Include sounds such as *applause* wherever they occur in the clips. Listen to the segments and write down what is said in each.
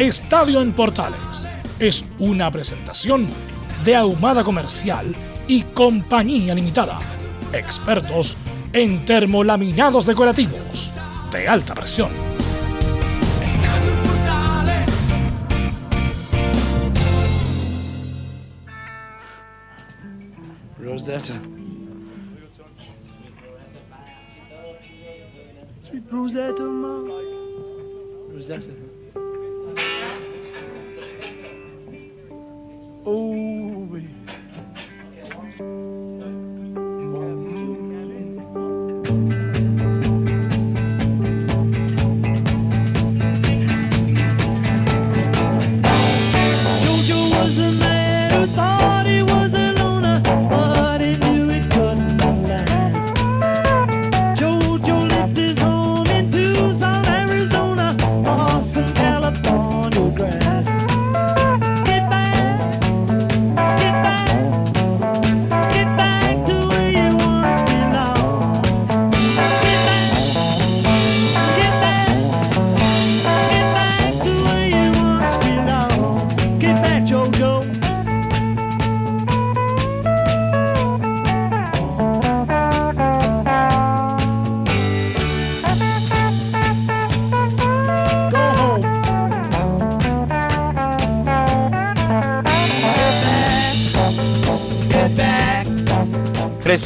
Estadio en Portales es una presentación de Ahumada Comercial y Compañía Limitada. Expertos en termolaminados decorativos de alta presión. Rosetta. Sweet Rosetta, Mom. Rosetta. Oh,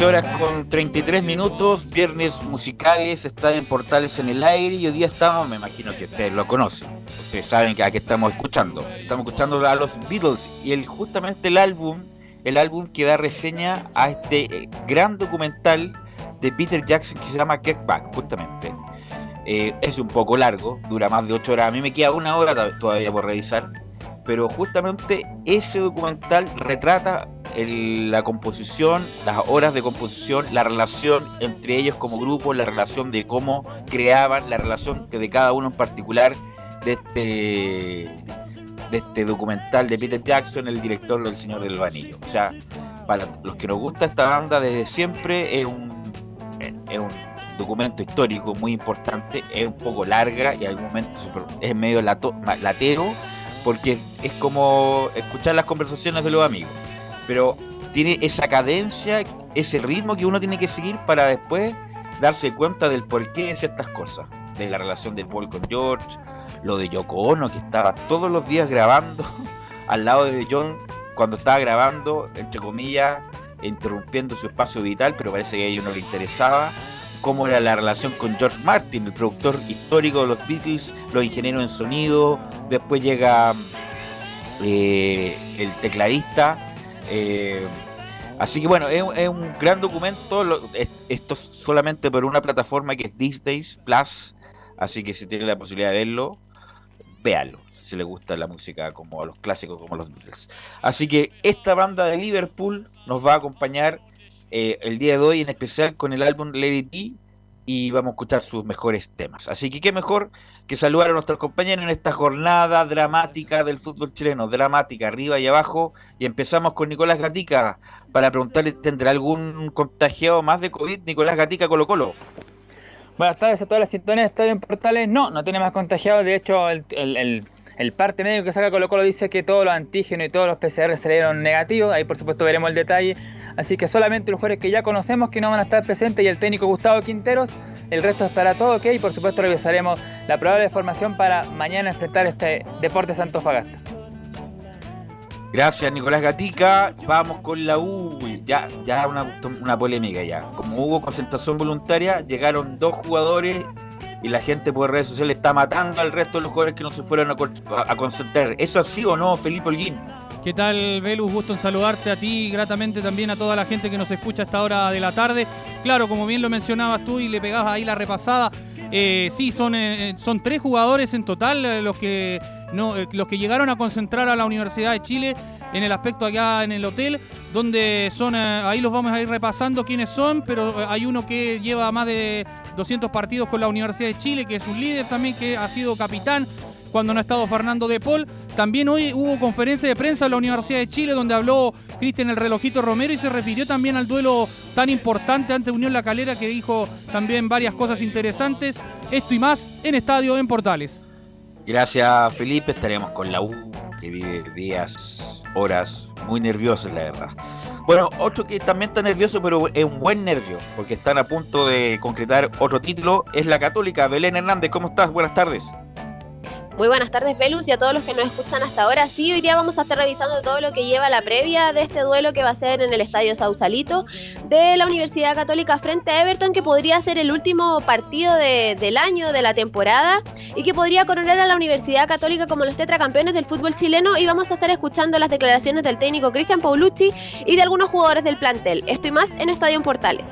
13 horas con 33 minutos, viernes musicales, está en Portales en el aire y hoy día estamos, me imagino que ustedes lo conocen, ustedes saben que a qué estamos escuchando. Estamos escuchando a los Beatles y el, justamente el álbum, el álbum que da reseña a este eh, gran documental de Peter Jackson que se llama Get Back, justamente. Eh, es un poco largo, dura más de 8 horas, a mí me queda una hora to- todavía por revisar, pero justamente ese documental retrata el- la composición, las horas de composición, la relación entre ellos como grupo, la relación de cómo creaban, la relación que de cada uno en particular de este de este documental de Peter Jackson, el director del Señor del Anillo. O sea, para los que nos gusta esta banda desde siempre es un es un documento histórico muy importante, es un poco larga y en algún momento es medio lato- latero porque es como escuchar las conversaciones de los amigos pero tiene esa cadencia, ese ritmo que uno tiene que seguir para después darse cuenta del porqué de ciertas cosas, de la relación de Paul con George, lo de Yoko Ono que estaba todos los días grabando *laughs* al lado de John cuando estaba grabando, entre comillas, interrumpiendo su espacio vital, pero parece que a ellos no le interesaba. Cómo era la relación con George Martin, el productor histórico de los Beatles, los ingenieros en sonido, después llega eh, el tecladista, eh, así que bueno, es, un gran documento. esto es solamente por una plataforma que es Days Plus. Así que si tienen la posibilidad de verlo, véanlo. Si les gusta la música como a los clásicos como los Beatles. Así que esta banda de Liverpool nos va a acompañar eh, el día de hoy, en especial con el álbum Let It. Y vamos a escuchar sus mejores temas. Así que qué mejor que saludar a nuestros compañeros en esta jornada dramática del fútbol chileno, dramática, arriba y abajo. Y empezamos con Nicolás Gatica para preguntarle, ¿tendrá algún contagiado más de COVID? Nicolás Gatica Colo Colo. Buenas tardes a todas las sintonías de Estadio en Portales. No, no tiene más contagiados. De hecho, el, el- el- el parte médico que saca Colo Colo dice que todos los antígenos y todos los PCR salieron negativos. Ahí, por supuesto, veremos el detalle. Así que solamente los jugadores que ya conocemos que no van a estar presentes y el técnico Gustavo Quinteros, el resto estará todo ok y por supuesto revisaremos la probable formación para mañana enfrentar este Deportes Antofagasta. Gracias, Nicolás Gatica. Vamos con la U. Ya, ya una, una polémica ya. Como hubo concentración voluntaria, llegaron dos jugadores y la gente por redes sociales está matando al resto de los jugadores que no se fueron a, a- concentrar. ¿Eso así o no, Felipe Holguín? ¿Qué tal, Velus? Gusto en saludarte a ti gratamente también a toda la gente que nos escucha a esta hora de la tarde. Claro, como bien lo mencionabas tú y le pegabas ahí la repasada, eh, sí, son, eh, son tres jugadores en total eh, los que no, eh, los que llegaron a concentrar a la Universidad de Chile en el aspecto allá en el hotel, donde son, eh, ahí los vamos a ir repasando quiénes son, pero eh, hay uno que lleva más de 200 partidos con la Universidad de Chile, que es un líder también, que ha sido capitán cuando no ha estado Fernando de Paul. También hoy hubo conferencia de prensa en la Universidad de Chile donde habló Cristian el relojito Romero y se refirió también al duelo tan importante ante Unión La Calera que dijo también varias cosas interesantes. Esto y más en Estadio en Portales. Gracias, Felipe. Estaremos con la U, que vive días, horas muy nerviosos, la verdad. Bueno, otro que también está nervioso, pero es un buen nervio, porque están a punto de concretar otro título, es la Católica. Belén Hernández, ¿cómo estás? Buenas tardes. Muy buenas tardes, Velus, y a todos los que nos escuchan hasta ahora. Sí, hoy día vamos a estar revisando todo lo que lleva la previa de este duelo que va a ser en el Estadio Sausalito de la Universidad Católica frente a Everton, que podría ser el último partido de- del año, de la temporada, y que podría coronar a la Universidad Católica como los tetracampeones del fútbol chileno. Y vamos a estar escuchando las declaraciones del técnico Cristian Paulucci y de algunos jugadores del plantel. Esto y más en Estadio Portales.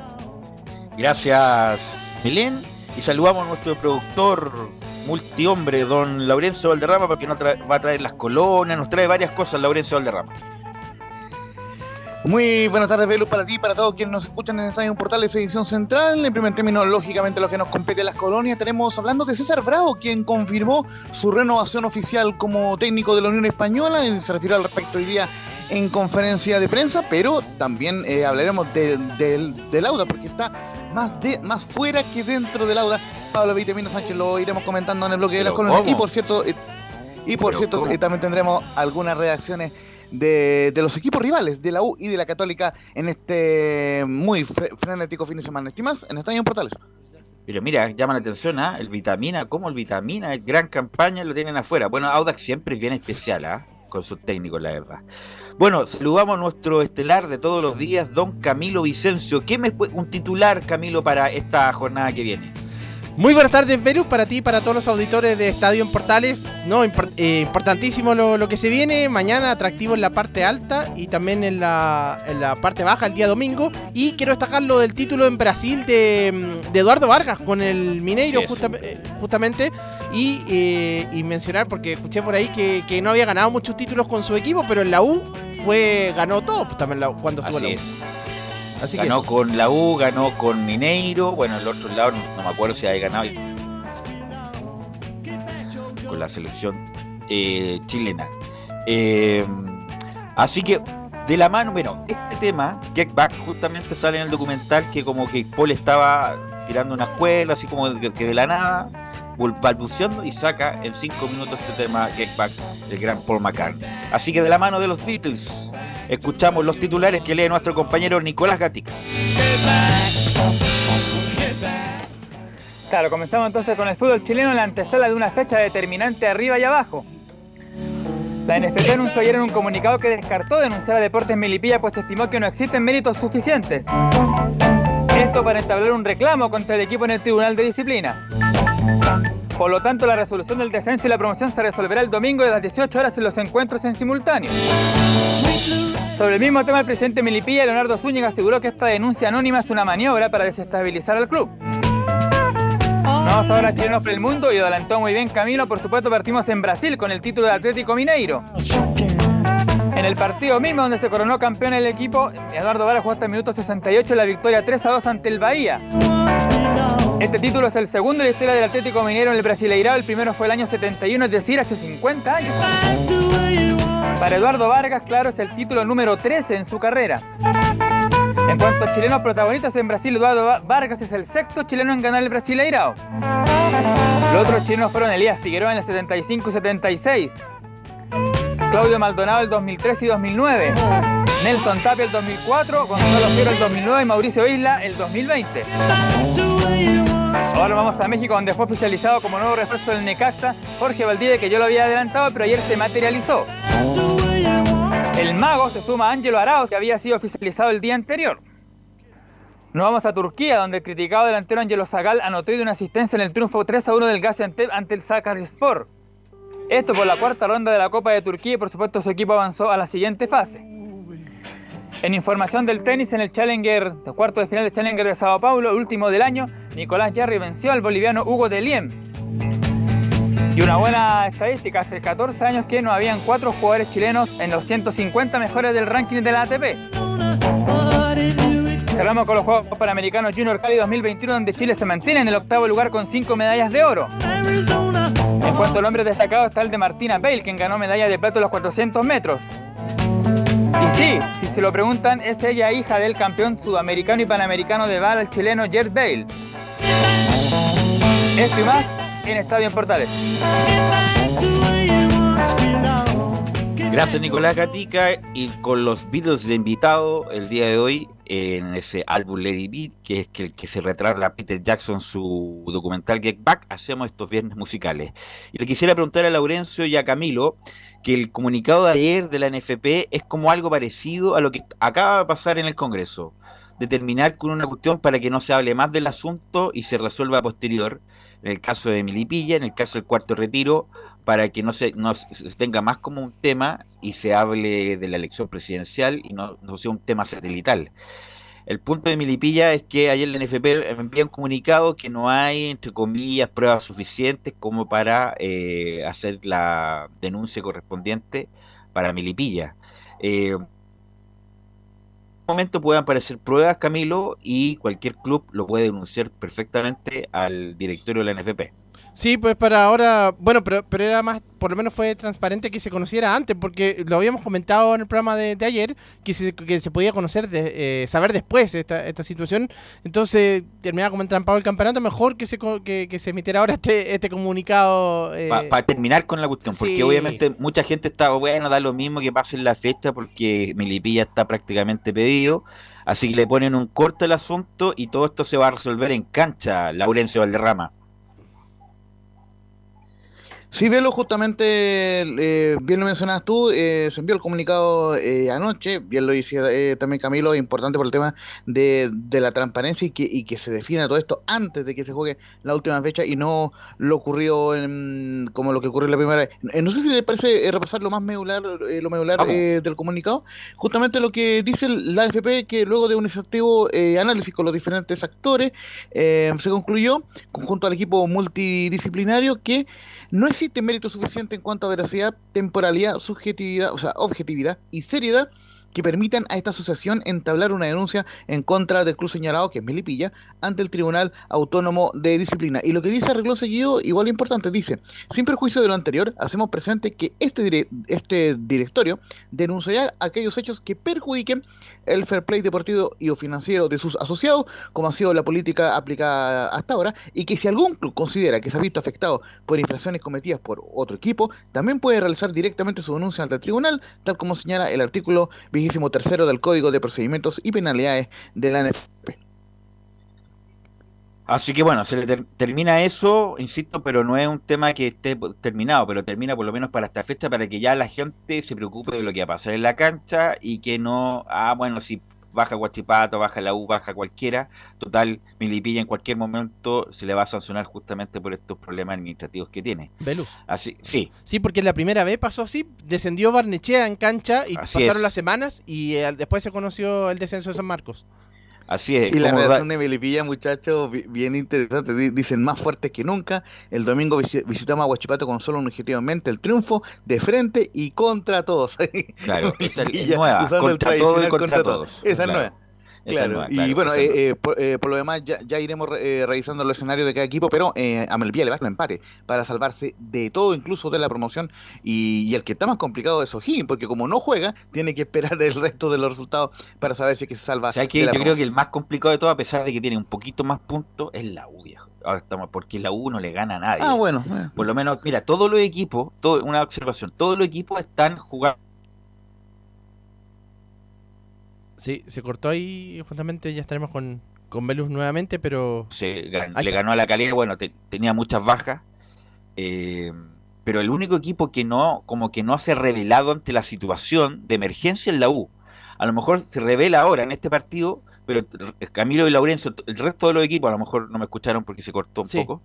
Gracias, Belén. Y saludamos a nuestro productor multihombre, don Laurencio Valderrama, porque nos va a traer las colonias, nos trae varias cosas, Laurencio Valderrama. Muy buenas tardes, Velus, para ti y para todos quienes nos escuchan en Estadio Portales Edición Central. En primer término, lógicamente, lo que nos compete las colonias, tenemos hablando de César Bravo, quien confirmó su renovación oficial como técnico de la Unión Española y se refirió al respecto hoy día en conferencia de prensa, pero también eh, hablaremos de- del del Auda, porque está más, de, más fuera que dentro del Auda. Pablo Vitamino Sánchez lo iremos comentando en el bloque de las ¿Pero colonias. cómo? Y por cierto, eh, y por ¿Pero cierto eh, también tendremos algunas reacciones de, los equipos rivales de la U y de la Católica en este muy fre- frenético fin de semana. ¿Qué? En Portales. Pero mira, llama la atención, ¿ah? El Vitamina, ¿cómo el Vitamina? Gran campaña lo tienen afuera. Bueno, Audax siempre es bien especial, ¿ah? Con sus técnicos, la verdad. Bueno, saludamos a nuestro estelar de todos los días, don Camilo Vicencio. ¿Qué me un titular, Camilo, para esta jornada que viene? Muy buenas tardes, Verus, para ti y para todos los auditores de Estadio en Portales. No, impor- eh, importantísimo lo, lo que se viene. Mañana atractivo en la parte alta y también en la, en la parte baja el día domingo. Y quiero destacar lo del título en Brasil de, de Eduardo Vargas con el Mineiro justam- eh, justamente. Y, eh, y mencionar, porque escuché por ahí que, que no había ganado muchos títulos con su equipo, pero en la U fue ganó todo pues, también la cuando estuvo en Así la U. es. Así Ganó con la U, ganó con Mineiro. Bueno, el otro lado no, no me acuerdo si había ganado con la selección eh, chilena. Eh, así que, de la mano, bueno, este tema, Get Back, justamente sale en el documental que como que Paul estaba tirando unas cuerdas, así como que, de la nada, balbuceando y saca en cinco minutos este tema Get Back del gran Paul McCartney. Así que de la mano de los Beatles, escuchamos los titulares que lee nuestro compañero Nicolás Gatica. Claro, comenzamos entonces con el fútbol chileno en la antesala de una fecha determinante arriba y abajo. La NFP anunció ayer en un comunicado que descartó denunciar a Deportes Melipilla pues estimó que no existen méritos suficientes. Esto para entablar un reclamo contra el equipo en el Tribunal de Disciplina. Por lo tanto, la resolución del descenso y la promoción se resolverá el domingo de las 18 horas en los encuentros en simultáneo. Sobre el mismo tema, el presidente Melipilla, Leonardo Zúñiga, aseguró que esta denuncia anónima es una maniobra para desestabilizar al club. Vamos ahora a chilenos por el mundo y adelantó muy bien Camilo. Por supuesto, partimos en Brasil con el título de Atlético Mineiro. En el partido mismo donde se coronó campeón el equipo, Eduardo Vara jugó hasta el minuto 68 la victoria 3 a 2 ante el Bahía. Este título es el segundo de la historia del Atlético Mineiro en el Brasileirao. El primero fue el año 71, es decir, hace 50 años. Para Eduardo Vargas, claro, es el título número 13 en su carrera. En cuanto a chilenos protagonistas en Brasil, Eduardo Va- Vargas es el sexto chileno en ganar el Brasileirao. Los otros chilenos fueron Elías Figueroa en el 75 y 76, Claudio Maldonado el 2003 y 2009, Nelson Tapia el 2004, Gonzalo Fiero el 2009 y Mauricio Isla el 2020. Ahora vamos a México donde fue oficializado como nuevo refuerzo del Necaxa Jorge Valdivia que yo lo había adelantado pero ayer se materializó. El mago se suma a Ángelo Arauz que había sido oficializado el día anterior. Nos vamos a Turquía, donde el criticado delantero Angelo Zagal anotó de una asistencia en el triunfo 3 a 1 del Gaziantep ante el Sakaryaspor. Esto por la cuarta ronda de la Copa de Turquía y por supuesto su equipo avanzó a la siguiente fase. En información del tenis en el Challenger, el cuarto de final del Challenger de Sao Paulo, último del año, Nicolás Jarry venció al boliviano Hugo de Liem. Y una buena estadística, hace 14 años que no habían cuatro jugadores chilenos en los 150 mejores del ranking de la ATP. Cerramos con los Juegos Panamericanos Junior Cali 2021, donde Chile se mantiene en el octavo lugar con cinco medallas de oro. En cuanto al hombre destacado está el de Martina Bale, quien ganó medalla de plata en los 400 metros. Y sí, si se lo preguntan, es ella hija del campeón sudamericano y panamericano de bala, el chileno Jet Bale. Esto y más en Estadio en Portales. Gracias Nicolás Gatica y con los Beatles de invitado el día de hoy en ese álbum Lady Beat, que es el que se retrata Peter Jackson su documental Get Back, hacemos estos viernes musicales. Y le quisiera preguntar a Laurencio y a Camilo que el comunicado de ayer de la NFP es como algo parecido a lo que acaba de pasar en el Congreso, de terminar con una cuestión para que no se hable más del asunto y se resuelva posterior, en el caso de Milipilla, en el caso del cuarto retiro, para que no se, no se tenga más como un tema y se hable de la elección presidencial y no, no sea un tema satelital. El punto de Milipilla es que ayer la NFP envía un comunicado que no hay, entre comillas, pruebas suficientes como para eh, hacer la denuncia correspondiente para Milipilla. Eh, momento pueden aparecer pruebas, Camilo, y cualquier club lo puede denunciar perfectamente al directorio de la NFP. Sí, pues para ahora, bueno, pero, pero era más, por lo menos fue transparente que se conociera antes, porque lo habíamos comentado en el programa de, de ayer, que se, que se podía conocer, de, eh, saber después esta, esta situación. Entonces, terminaba como entrampado el campeonato, mejor que se, que, que se emitiera ahora este, este comunicado. eh, Para terminar con la cuestión, porque sí. obviamente mucha gente está, bueno, da lo mismo que pase en la fiesta porque Milipilla está prácticamente pedido, así que le ponen un corte al asunto y todo esto se va a resolver en cancha, Laurencio Valderrama. Sí, Velo, justamente, eh, bien lo mencionabas tú, eh, se envió el comunicado eh, anoche, bien lo decía eh, también Camilo, importante por el tema de, de la transparencia y que, y que se defina todo esto antes de que se juegue la última fecha y no lo ocurrió en, como lo que ocurrió la primera vez. Eh, no sé si le parece repasar lo más medular, eh, lo medular eh, del comunicado, justamente lo que dice la AFP, que luego de un exhaustivo eh, análisis con los diferentes actores, eh, se concluyó, conjunto al equipo multidisciplinario, que no existe mérito suficiente en cuanto a veracidad, temporalidad, subjetividad, o sea, objetividad y seriedad que permitan a esta asociación entablar una denuncia en contra del club señalado, que es Melipilla, ante el Tribunal Autónomo de Disciplina. Y lo que dice arregló seguido, igual importante, dice, sin perjuicio de lo anterior, hacemos presente que este, dire- este directorio denunciará aquellos hechos que perjudiquen el fair play deportivo y o financiero de sus asociados, como ha sido la política aplicada hasta ahora, y que si algún club considera que se ha visto afectado por infracciones cometidas por otro equipo, también puede realizar directamente su denuncia ante el tribunal, tal como señala el artículo 23 del Código de Procedimientos y Penalidades de la NFP. Así que bueno, se le ter- termina eso, insisto, pero no es un tema que esté terminado, pero termina por lo menos para esta fecha, para que ya la gente se preocupe de lo que va a pasar en la cancha y que no, ah, bueno, si baja Guachipato, baja la U, baja cualquiera, total, Milipilla en cualquier momento se le va a sancionar justamente por estos problemas administrativos que tiene. Velus. Así, sí, Sí, porque la primera vez pasó así, descendió Barnechea en cancha y Así pasaron es. las semanas y eh, después se conoció el descenso de San Marcos. Así es. Y la da- redacción de Melipilla, muchachos, bi- bien interesante. Di- Dicen más fuertes que nunca. El domingo visi- visitamos a Huachipato con solo un objetivo en mente: el triunfo de frente y contra todos. *laughs* Claro, esa es nueva, contra todo y contra todos. Esa es Claro. nueva. Claro, y bueno, eh, eh, por, eh, por lo demás ya, ya iremos re- eh, revisando los escenarios de cada equipo, pero eh, a Melipilla le basta el empate para salvarse de todo, incluso de la promoción. Y, y el que está más complicado es O'Higgins, porque como no juega, tiene que esperar *laughs* el resto de los resultados para saber si es que se salva. O sea que de yo creo que el más complicado de todo, a pesar de que tiene un poquito más puntos, es la U, viejo. Porque la U no le gana a nadie. Ah, bueno. Por lo menos, mira, todos los equipos, todo, una observación, todos los equipos están jugando Sí, se cortó ahí, justamente ya estaremos con, con Velus nuevamente, pero... se gan- le está. ganó a la calera, bueno, te- tenía muchas bajas, eh, pero el único equipo que no, como que no se ha revelado ante la situación de emergencia es la U. A lo mejor se revela ahora en este partido, pero Camilo y Laurencio, el resto de los equipos, a lo mejor no me escucharon porque se cortó un Sí. poco,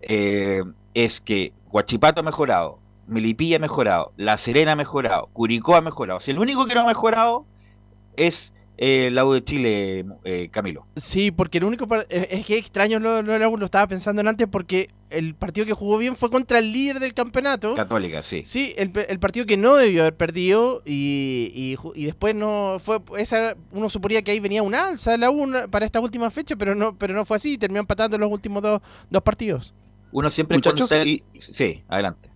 eh, es que Guachipato ha mejorado, Melipilla ha mejorado, La Serena ha mejorado, Curicó ha mejorado. Si el único que no ha mejorado es eh, la U de Chile, eh, Camilo. Sí, porque el único... par- eh, Es que extraño, lo, lo, lo estaba pensando en antes, porque el partido que jugó bien fue contra el líder del campeonato. Católica, sí. Sí, el, el partido que no debió haber perdido y, y, y después no fue esa uno suponía que ahí venía un alza de la U una- para esta última fecha, pero no pero no fue así, terminó empatando los últimos dos, dos partidos. Uno siempre Muchachos, y- Sí, adelante.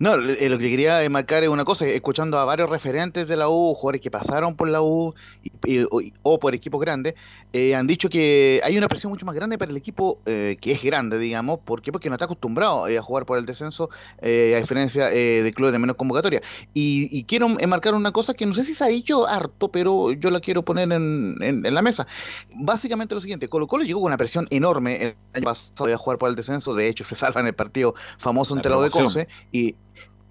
No, eh, lo que quería marcar es una cosa, escuchando a varios referentes de la U, jugadores que pasaron por la U y- y- o, o por equipos grandes, eh, han dicho que hay una presión mucho más grande para el equipo eh, que es grande, digamos. ¿Por qué? Porque no está acostumbrado eh, a jugar por el descenso, eh, a diferencia de clubes de menos convocatoria. Y, y quiero enmarcar una cosa que no sé si se ha dicho harto, pero yo la quiero poner en, en- en la mesa. Básicamente lo siguiente, Colo Colo llegó con una presión enorme el año pasado a jugar por el descenso, de hecho se salva en el partido famoso La entre la U de. Conce, y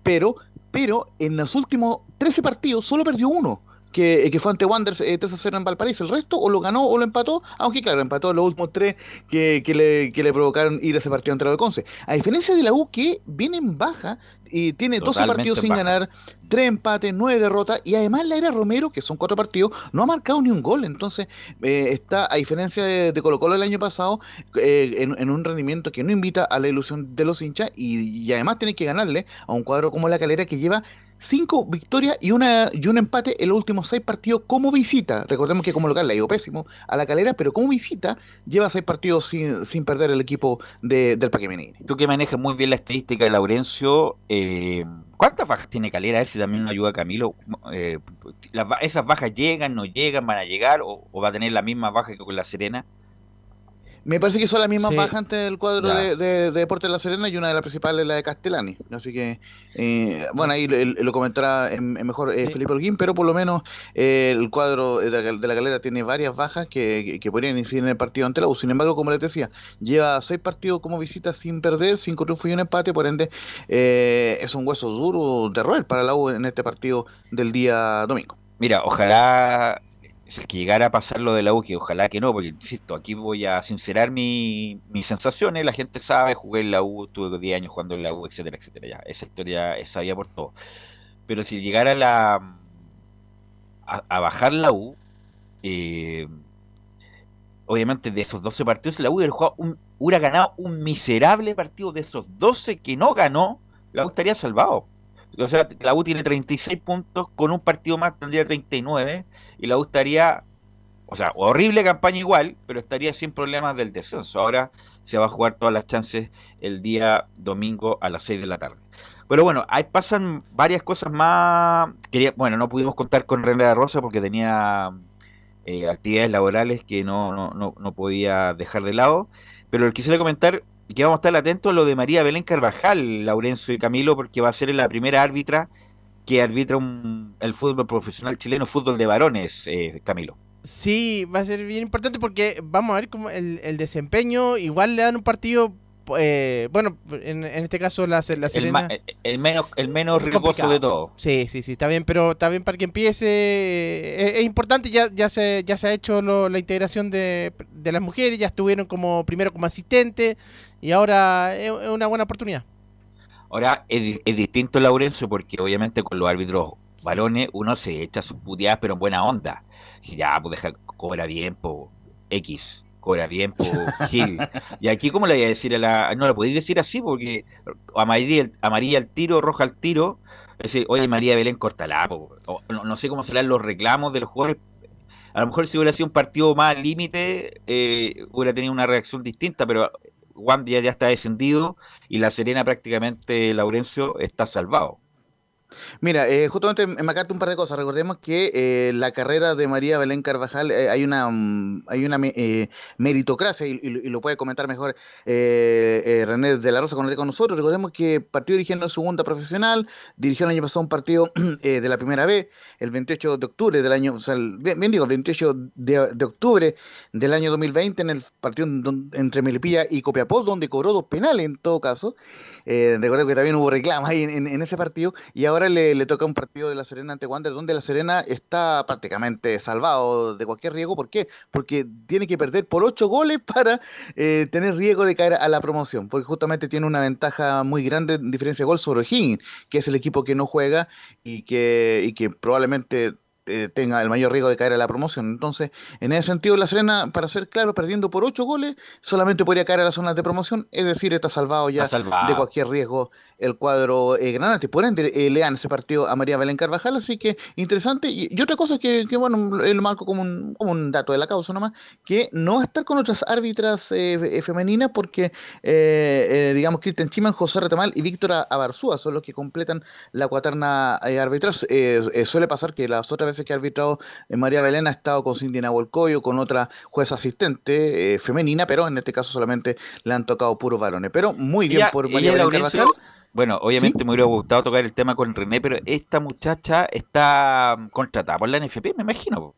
pero, pero en los últimos 13 partidos solo perdió uno. Que, que fue ante Wanderers eh, 3-0 en Valparaíso. El resto o lo ganó o lo empató, aunque claro, empató los últimos tres que, que, le, que le provocaron ir a ese partido ante de Conce. A diferencia de la U que viene en baja y tiene 12 Totalmente partidos en sin baja. ganar, tres empates, nueve derrotas y además la era Romero, que son cuatro partidos, no ha marcado ni un gol. Entonces eh, está, a diferencia de, Colo Colo el año pasado, eh, en, un rendimiento que no invita a la ilusión de los hinchas y, además tiene que ganarle a un cuadro como la Calera que lleva cinco victorias y una y un empate en los últimos seis partidos como visita. Recordemos que como local le ha ido pésimo a la Calera, pero como visita lleva seis partidos sin, sin perder el equipo de, del Paque Menini. Tú que manejas muy bien la estadística de Laurencio, eh, ¿cuántas bajas tiene Calera? A si también nos ayuda Camilo. Eh, ¿Esas bajas llegan, no llegan, van a llegar o va a tener la misma baja que con la Serena? Me parece que son las mismas Sí. bajas ante el cuadro de, de, de Deportes de La Serena y una de las principales es la de Castellani. Así que, eh, bueno, ahí lo, lo comentará en, en mejor eh, Sí. Felipe Holguín, pero por lo menos eh, el cuadro de la, de la galera tiene varias bajas que, que, que podrían incidir en el partido ante la U. Sin embargo, como les decía, lleva seis partidos como visita sin perder, cinco triunfos y un empate, por ende, eh, es un hueso duro de roer para la U en este partido del día domingo. Mira, ojalá si es que llegara a pasar lo de la U, que ojalá que no, porque insisto, aquí voy a sincerar mi- mis sensaciones, la gente sabe, jugué en la U, tuve 10 años jugando en la U, etcétera, etcétera, esa historia es sabía por todo. Pero si llegara la a, a bajar la U, eh, obviamente de esos 12 partidos, la U hubiera, jugado un- hubiera ganado un miserable partido de esos 12 que no ganó, la U estaría salvado. O sea, la U tiene 36 puntos, con un partido más tendría 39, y la U estaría, o sea, horrible campaña igual, pero estaría sin problemas del descenso. Ahora se va a jugar todas las chances el día domingo a las 6 de la tarde. Pero bueno, ahí pasan varias cosas más. Quería, bueno, no pudimos contar con René de Rosa porque tenía eh, actividades laborales que no, no, no, no podía dejar de lado. Pero lo que quisiera comentar y que vamos a estar atentos a lo de María Belén Carvajal, Laurencio y Camilo, porque va a ser la primera árbitra que arbitra un- el fútbol profesional chileno, fútbol de varones, eh, Camilo. Sí, va a ser bien importante porque vamos a ver cómo el, el desempeño, igual le dan un partido, eh, bueno, en, en este caso la, la El, Serena... el- el menos, el menos riesgoso de todo. Sí, sí, sí, está bien, pero está bien para que empiece. eh, Es, es importante, ya, ya, se, ya se ha hecho lo- la integración de, de las mujeres, ya estuvieron como primero como asistente y ahora es, es una buena oportunidad. Ahora es, es distinto Laurencio porque obviamente con los árbitros varones uno se echa sus puteadas pero en buena onda. Y Ya, pues deja, cobra bien, po X, cobra bien, po *laughs* Gil. Y aquí, ¿cómo le voy a decir a la.? No le podéis decir así porque amarilla, amarilla al tiro, roja al tiro. Es decir, oye, María Belén, cortala, po. O no, no sé cómo serán los reclamos de los jugadores. A lo mejor si hubiera sido un partido más límite, eh, hubiera tenido una reacción distinta, pero Juan ya, ya está descendido y la Serena prácticamente, Laurencio, está salvado. Mira, eh, justamente me marcaste un par de cosas. Recordemos que eh, la carrera de María Belén Carvajal eh, hay una mm, hay una eh, meritocracia y, y- y lo puede comentar mejor eh, René de la Rosa esté con nosotros. Recordemos que partió dirigiendo en segunda profesional, dirigió el año pasado un partido *clears throat* de la primera vez, el 28 de octubre del año, o sea, bien, digo, el 28 de, octubre del año 2020 en el partido entre Melipilla y Copiapó, donde cobró dos penales en todo caso. Recuerdo que también hubo reclamos ahí en- en ese partido y ahora le, le toca un partido de La Serena ante Wander donde La Serena está prácticamente salvado de cualquier riesgo. ¿Por qué? Porque tiene que perder por ocho goles para eh, tener riesgo de caer a la promoción, porque justamente tiene una ventaja muy grande en diferencia de gol sobre O'Higgins, que es el equipo que no juega y que, y que probablemente eh, tenga el mayor riesgo de caer a la promoción. Entonces, en ese sentido, La Serena, para ser claro, perdiendo por ocho goles, solamente podría caer a las zonas de promoción, es decir, está salvado ya Está salvado. de cualquier riesgo el cuadro eh, granate. Por ende, eh, le dan ese partido a María Belén Carvajal, así que interesante. Y, y otra cosa que, que, bueno, él marco como un, como un dato de la causa nomás, que no va a estar con otras árbitras eh, eh, femeninas porque, digamos, Cristian Chiman, José Retamal y Víctora Abarzúa son los que completan la cuaterna arbitral. Suele pasar que las otras veces que ha arbitrado eh, María Belén ha estado con Cindy Nahuelcoyo, con otra jueza asistente eh, femenina, pero en este caso solamente le han tocado puros varones. Pero muy bien Ella- por María Belén. Bueno, obviamente me hubiera gustado tocar el tema con René, pero esta muchacha está mm, contratada por la NFP, me imagino.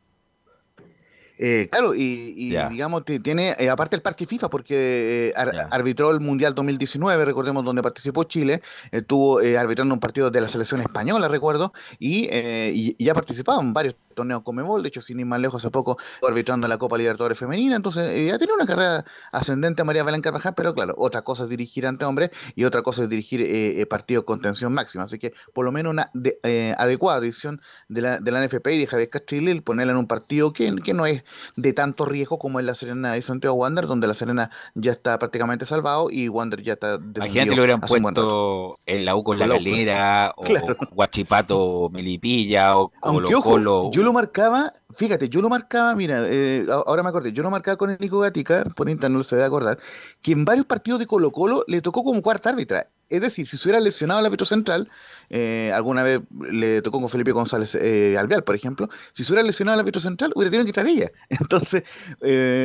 Eh, claro, y, y Ya. digamos, ti- tiene, eh, aparte el parche FIFA, porque eh, ar- arbitró el Mundial 2019, recordemos, donde participó Chile, estuvo eh, arbitrando un partido de la selección española, recuerdo, y, eh, y, y ha participado en varios torneos con Memol, de hecho, sin ir más lejos, hace poco arbitrando la Copa Libertadores Femenina, entonces eh, ha tenido una carrera ascendente a María Belén Carvajal, pero claro, otra cosa es dirigir ante hombres y otra cosa es dirigir eh, eh, partidos con tensión máxima, así que por lo menos una de- eh, adecuada decisión de la, de la NFP y de Javier Castrilli el ponerla en un partido que, que no es de tanto riesgo como es la Serena y Santiago Wander, donde la Serena ya está prácticamente salvado y Wander ya está Imagínate lo hubieran puesto en la U con la la galera, *laughs* o Claro. Guachipato Melipilla, o Colo Colo. Yo lo marcaba, fíjate, yo lo marcaba, mira, eh, ahora me acordé, yo lo marcaba con el Nico Gatica, por internet no se debe acordar, que en varios partidos de Colo Colo le tocó como cuarta árbitra. Es decir, si se hubiera lesionado el árbitro central, eh, alguna vez le tocó con Felipe González eh, Alvear, por ejemplo, si se hubiera lesionado el árbitro central, hubiera tenido que estar ella. *laughs* Entonces,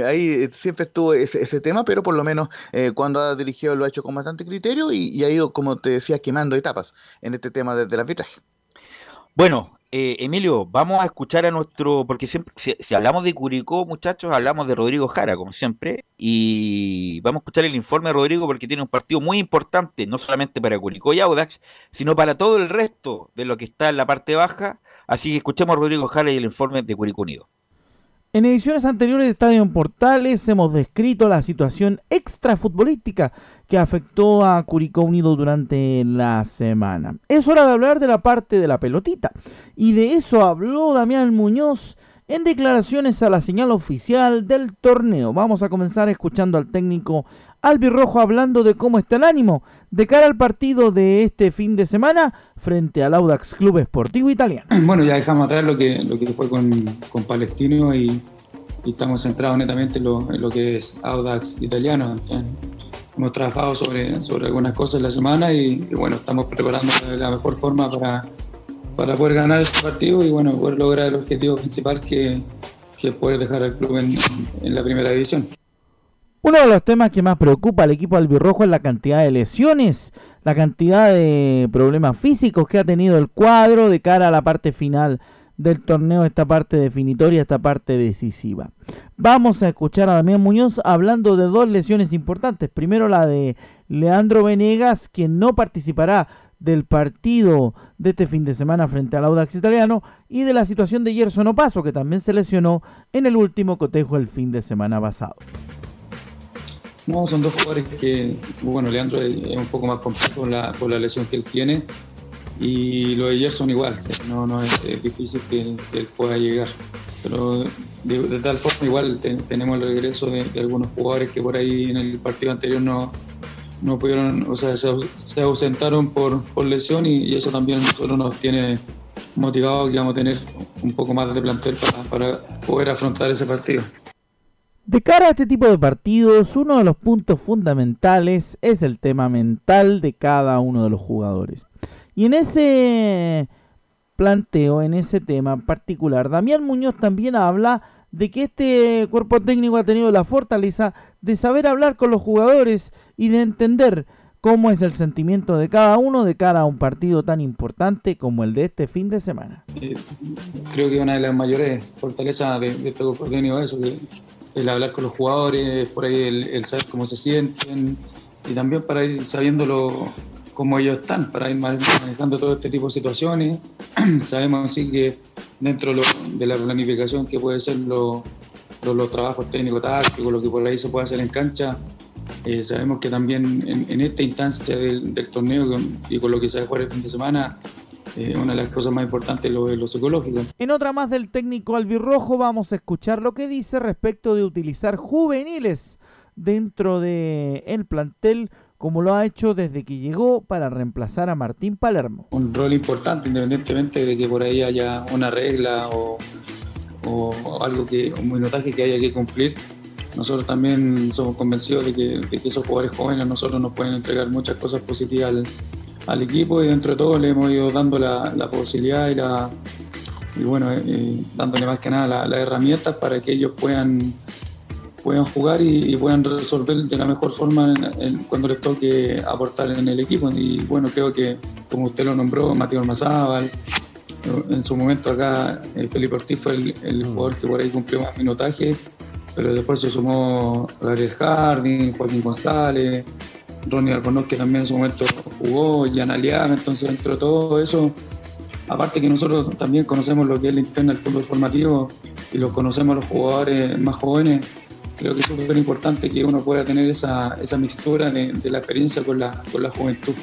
ahí siempre estuvo ese, tema, pero por lo menos cuando ha dirigido lo ha hecho con bastante criterio y, ha ido, como te decía, quemando etapas en este tema de- del arbitraje. Bueno, eh, Emilio, vamos a escuchar a nuestro, porque siempre, si, si hablamos de Curicó, muchachos, hablamos de Rodrigo Jara, como siempre, y vamos a escuchar el informe de Rodrigo porque tiene un partido muy importante, no solamente para Curicó y Audax, sino para todo el resto de lo que está en la parte baja. Así que escuchemos a Rodrigo Jara y el informe de Curicó Unido. En ediciones anteriores de Estadio en Portales hemos descrito la situación extrafutbolística que afectó a Curicó Unido durante la semana. Es hora de hablar de la parte de la pelotita. Y de eso habló Damián Muñoz en declaraciones a la señal oficial del torneo. Vamos a comenzar escuchando al técnico albirrojo hablando de cómo está el ánimo de cara al partido de este fin de semana frente al Audax Club Esportivo Italiano. *clears throat* Bueno, ya dejamos atrás lo que, lo que fue con, con Palestino y, estamos centrados netamente en lo, lo que es Audax italiano. Hemos trabajado sobre, sobre algunas cosas la semana y, bueno, estamos preparando la mejor forma para, para poder ganar este partido y bueno, poder lograr el objetivo principal que, que es poder dejar al club en, en la primera división. Uno de los temas que más preocupa al equipo albirrojo es la cantidad de lesiones, la cantidad de problemas físicos que ha tenido el cuadro de cara a la parte final del torneo, esta parte definitoria, esta parte decisiva. Vamos a escuchar a Damián Muñoz hablando de dos lesiones importantes. Primero la de Leandro Venegas, quien no participará del partido de este fin de semana frente al Audax italiano y de la situación de Gerson Opaso, que también se lesionó en el último cotejo el fin de semana pasado. No, son dos jugadores que, bueno, Leandro es un poco más complejo por la, lesión que él tiene y lo de Gerson igual, no, es, difícil que, él pueda llegar. Pero de, tal forma igual te- tenemos el regreso de, algunos jugadores que por ahí en el partido anterior no, no pudieron, o sea, se, au- se ausentaron por, por lesión y, eso también solo nos tiene motivados que vamos a tener un poco más de plantel para, para poder afrontar ese partido. De cara a este tipo de partidos, uno de los puntos fundamentales es el tema mental de cada uno de los jugadores. Y en ese planteo, en ese tema particular, Damián Muñoz también habla de que este cuerpo técnico ha tenido la fortaleza de saber hablar con los jugadores y de entender cómo es el sentimiento de cada uno de cara a un partido tan importante como el de este fin de semana. Eh, creo que una de las mayores fortalezas de, este grupo técnico es eso, que el hablar con los jugadores, por ahí el, saber cómo se sienten y también para ir sabiéndolo cómo ellos están, para ir manejando todo este tipo de situaciones. *clears throat* Sabemos así que dentro de la planificación que puede ser lo- lo- los trabajos técnicos tácticos, lo que por ahí se puede hacer en cancha, eh, sabemos que también en, esta instancia del, torneo y con lo que se va a jugar el fin de semana, eh, una de las cosas más importantes es lo, lo psicológico. En otra más del técnico albirrojo vamos a escuchar lo que dice respecto de utilizar juveniles dentro de el plantel como lo ha hecho desde que llegó para reemplazar a Martín Palermo. un rol importante, independientemente de que por ahí haya una regla o, o algo que, un minutaje que haya que cumplir. Nosotros también somos convencidos de que, de que esos jugadores jóvenes a nosotros nos pueden entregar muchas cosas positivas al, al equipo y dentro de todo le hemos ido dando la, la posibilidad y, la, y bueno, eh, dándole más que nada la- las herramientas para que ellos puedan puedan jugar y, y puedan resolver de la mejor forma en- en- cuando les toque aportar en el equipo. Y bueno, creo que, como usted lo nombró, Mateo Mazábal, en su momento acá eh, Felipe Ortiz fue el, el jugador que por ahí cumplió más minutaje, pero después se sumó Gabriel Jardín, Joaquín González, Ronnie Albornoz, que también en su momento jugó, Jan Aliaga, entonces dentro de todo eso, aparte que nosotros también conocemos lo que es la interna del fútbol formativo y lo conocemos los jugadores más jóvenes, creo que es súper importante que uno pueda tener esa, esa mixtura de, la experiencia con con la juventud.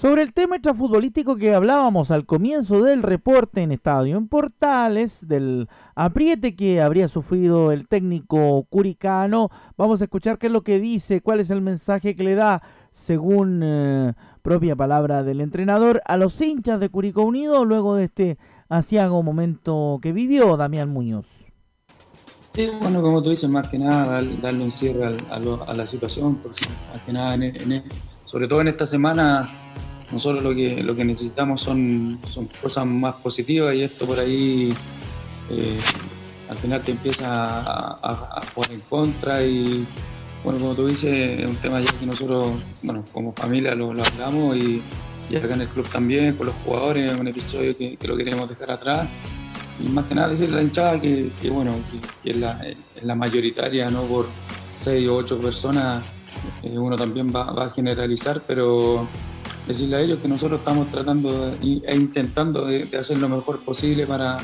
Sobre el tema extrafutbolístico que hablábamos al comienzo del reporte en Estadio en Portales, del apriete que habría sufrido el técnico curicano, vamos a escuchar qué es lo que dice, cuál es el mensaje que le da, según eh, propia palabra del entrenador, a los hinchas de Curicó Unido luego de este asiago momento que vivió Damián Muñoz. Sí, bueno, como tú dices, más que nada dar- darle un cierre a, la situación, porque más que nada, sobre todo en esta semana, nosotros lo que, lo que necesitamos son, son cosas más positivas y esto por ahí eh, al final te empieza a, a- jugar en contra y bueno, como tú dices, es un tema ya que nosotros, bueno, como familia lo, hablamos y, y acá en el club también, con los jugadores, es un episodio que, lo queremos dejar atrás. Y más que nada decirle a la hinchada que, que, bueno, es, la, es la mayoritaria, no por seis o ocho personas, eh, uno también va, va a generalizar, pero decirle a ellos que nosotros estamos tratando e intentando de, hacer lo mejor posible para,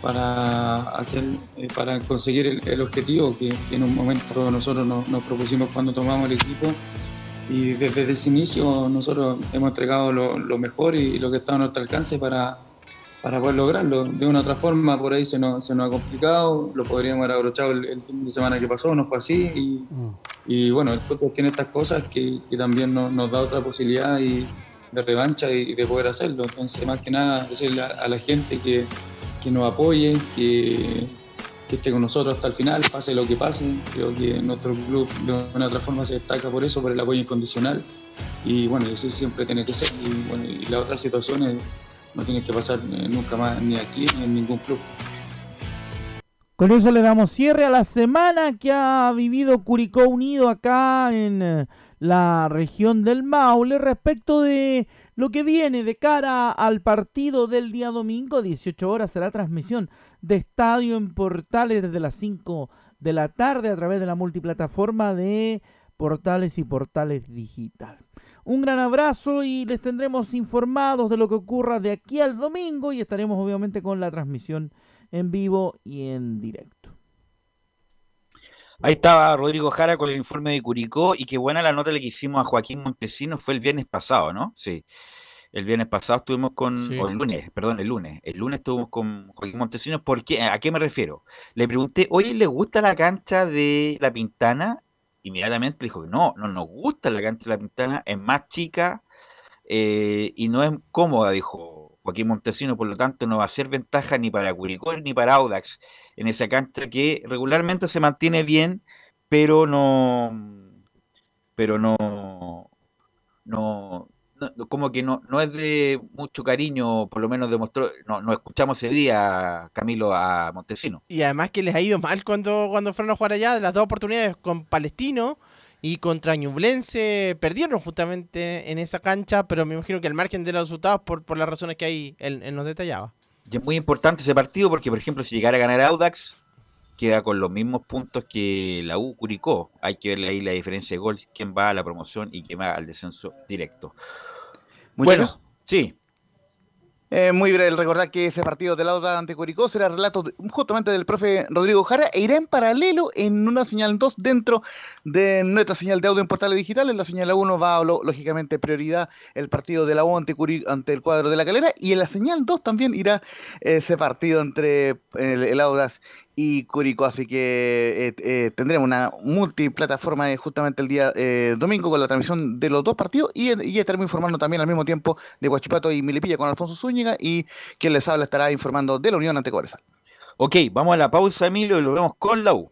para, hacer, eh, para conseguir el, objetivo que, en un momento nosotros nos, nos propusimos cuando tomamos el equipo. Y desde ese inicio nosotros hemos entregado lo, lo mejor y lo que está a nuestro alcance para, para poder lograrlo. De una u otra forma, por ahí se nos, se nos ha complicado, lo podríamos haber abrochado el, el fin de semana que pasó, no fue así. Y, y bueno, el fútbol tiene estas cosas que, que también nos, nos da otra posibilidad y, de revancha y de poder hacerlo. Entonces, más que nada, decirle a, la gente que, que nos apoye, que, que esté con nosotros hasta el final, pase lo que pase. Creo que nuestro club de una u otra forma se destaca por eso, por el apoyo incondicional. Y bueno, así siempre tiene que ser. Y, bueno, y las otras situaciones no tienen que pasar eh, nunca más ni aquí ni en ningún club. Con eso le damos cierre a la semana que ha vivido Curicó Unido acá en eh, la región del Maule respecto de lo que viene de cara al partido del día domingo, 18 horas será transmisión de estadio en Portales desde las 5 de la tarde a través de la multiplataforma de Portales y Portales Digital. Un gran abrazo y les tendremos informados de lo que ocurra de aquí al domingo y estaremos obviamente con la transmisión en vivo y en directo. Ahí estaba Rodrigo Jara con el informe de Curicó y qué buena la nota le que hicimos a Joaquín Montesinos fue el viernes pasado, ¿no? Sí. El viernes pasado estuvimos con, Sí. o el lunes, perdón, el lunes. El lunes estuvimos con Joaquín Montesinos. ¿Por qué? ¿A qué me refiero? Le pregunté, oye, ¿le gusta la cancha de La Pintana? Inmediatamente dijo, no, no nos gusta la cancha de La Pintana, es más chica eh, y no es cómoda, dijo Joaquín Montesinos, por lo tanto no va a ser ventaja ni para Curicó ni para Audax en esa cancha que regularmente se mantiene bien, pero no, pero no, no- como que no, no es de mucho cariño, por lo menos demostró, no, no escuchamos ese día, Camilo, a Montesino. Y además que les ha ido mal cuando, cuando fueron a jugar allá, de las dos oportunidades con Palestino y contra Ñublense, perdieron justamente en esa cancha, pero me imagino que al margen de los resultados, por, por las razones que ahí él, él nos detallaba. Y es muy importante ese partido porque, por ejemplo, si llegara a ganar Audax, queda con los mismos puntos que la U Curicó. Hay que ver ahí la diferencia de gol, quién va a la promoción y quién va al descenso directo. Bueno, Muchachos, sí, eh, muy breve recordar que ese partido de Lauda ante Curicó será relato de- justamente del profe Rodrigo Jara e irá en paralelo en una señal 2 dentro de nuestra señal de audio en portales digitales. En la señal 1 va lo- lógicamente prioridad el partido de la U ante, ante el cuadro de la calera. Y en la señal 2 también irá ese partido entre el, el Audas y Curicó. Así que eh, eh, tendremos una multiplataforma eh, justamente el día domingo con la transmisión de los dos partidos y, y estaremos informando también al mismo tiempo de Guachipato y Milipilla con Alfonso Zúñiga y quien les habla estará informando de la Unión ante Cobresal. ok, vamos a la pausa, Emilio, y lo vemos con la U.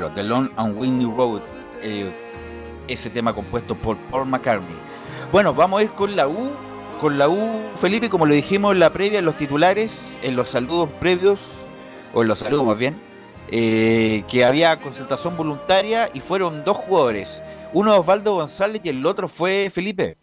Claro, The Long and Windy Road, eh, ese tema compuesto por Paul McCartney. Bueno, vamos a ir con la U, con la U, Felipe, como lo dijimos en la previa, en los titulares, en los saludos previos, o en los saludos más bien, eh, que había concentración voluntaria y fueron dos jugadores, uno Osvaldo González y el otro fue Felipe.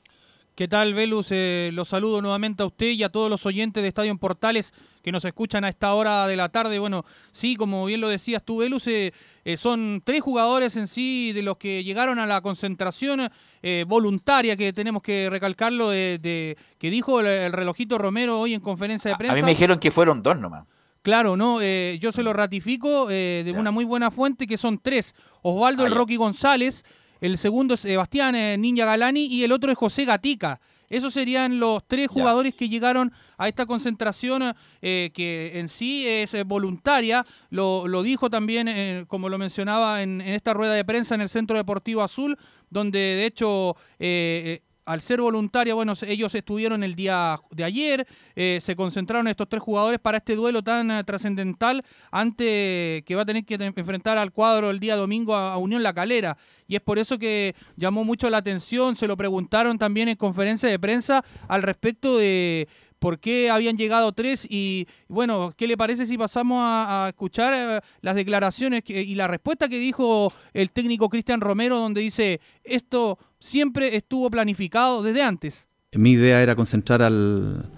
¿Qué tal, Velus? Eh, los saludo nuevamente a usted y a todos los oyentes de Estadio en Portales que nos escuchan a esta hora de la tarde. Bueno, sí, como bien lo decías tú, Velus, eh, eh, son tres jugadores en sí de los que llegaron a la concentración eh, voluntaria, que tenemos que recalcarlo, de, de- que dijo el, el relojito Romero hoy en conferencia de A prensa. mí me dijeron que fueron dos nomás. Claro, no, eh, yo se lo ratifico eh, de una muy buena fuente que son tres. Osvaldo Ah, el. Rocky González, el segundo es Sebastián eh, Ninja Galani y el otro es José Gatica. Esos serían los tres jugadores que llegaron a esta concentración eh, que en sí es eh, voluntaria. Lo, lo dijo también, eh, como lo mencionaba en, en esta rueda de prensa en el Centro Deportivo Azul, donde de hecho eh, al ser voluntaria, bueno, ellos estuvieron el día de ayer, eh, se concentraron estos tres jugadores para este duelo tan eh, trascendental ante que va a tener que enfrentar al cuadro el día domingo a, Unión La Calera. Y es por eso que llamó mucho la atención, se lo preguntaron también en conferencia de prensa al respecto de por qué habían llegado tres y bueno, ¿qué le parece si pasamos a, escuchar eh, las declaraciones y la respuesta que dijo el técnico Cristian Romero donde dice esto siempre estuvo planificado desde antes? Mi idea era concentrar al,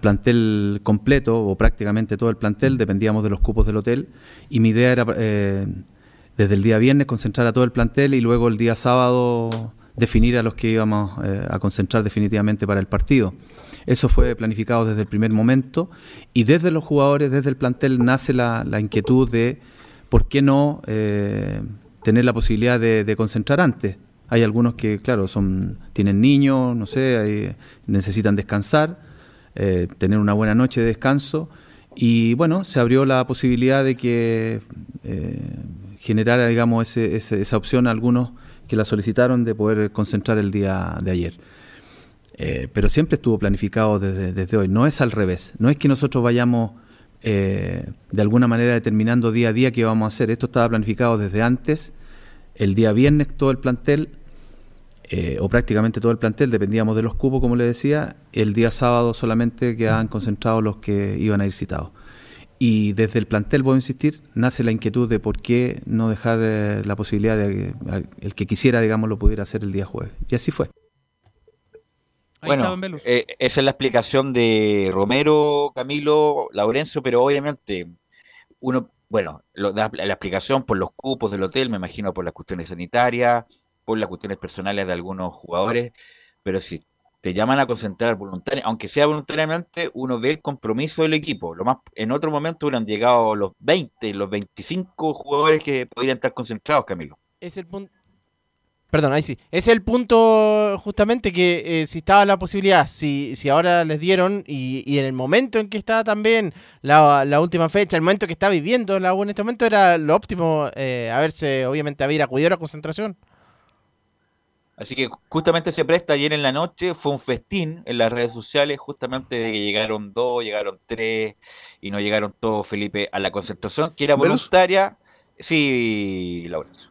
plantel completo, o prácticamente todo el plantel, dependíamos de los cupos del hotel, y mi idea era eh, desde el día viernes concentrar a todo el plantel y luego el día sábado definir a los que íbamos eh, a concentrar definitivamente para el partido. Eso fue planificado desde el primer momento y desde los jugadores, desde el plantel, nace la, la inquietud de por qué no eh, tener la posibilidad de, de concentrar antes. Hay algunos que, claro, son tienen niños, no sé, necesitan descansar, eh, tener una buena noche de descanso. Y bueno, se abrió la posibilidad de que eh, generara, digamos, ese- ese- esa opción a algunos que la solicitaron de poder concentrar el día de ayer. Eh, pero siempre estuvo planificado desde, desde hoy. No es al revés. No es que nosotros vayamos eh, de alguna manera determinando día a día qué vamos a hacer. Esto estaba planificado desde antes. El día viernes todo el plantel, eh, o prácticamente todo el plantel, dependíamos de los cupos, como le decía. El día sábado solamente quedaban concentrados los que iban a ir citados. Y desde el plantel, voy a insistir, nace la inquietud de por qué no dejar eh, la posibilidad de que el que quisiera, digamos, lo pudiera hacer el día jueves. Y así fue. bueno, eh, esa es la explicación de Romero, Camilo, Laurencio, pero obviamente uno, bueno, lo- da la explicación por los cupos del hotel, me imagino por las cuestiones sanitarias, por las cuestiones personales de algunos jugadores, pero si te llaman a concentrar voluntaria, aunque sea voluntariamente, uno ve el compromiso del equipo. Lo más, en otro momento hubieran llegado los 20, los 25 jugadores que podrían estar concentrados, Camilo. Es el punto. Perdón, ahí sí. Es el punto justamente que eh, si estaba la posibilidad, si, si ahora les dieron y, en el momento en que está también la, la última fecha, el momento que está viviendo la U en este momento era lo óptimo eh, haberse, obviamente, haber acudido a la concentración. Así que justamente se presta ayer en la noche, fue un festín en las redes sociales, justamente de que llegaron dos, llegaron tres y no llegaron todos, Felipe, a la concentración, que era voluntaria. Sí, Laurencio.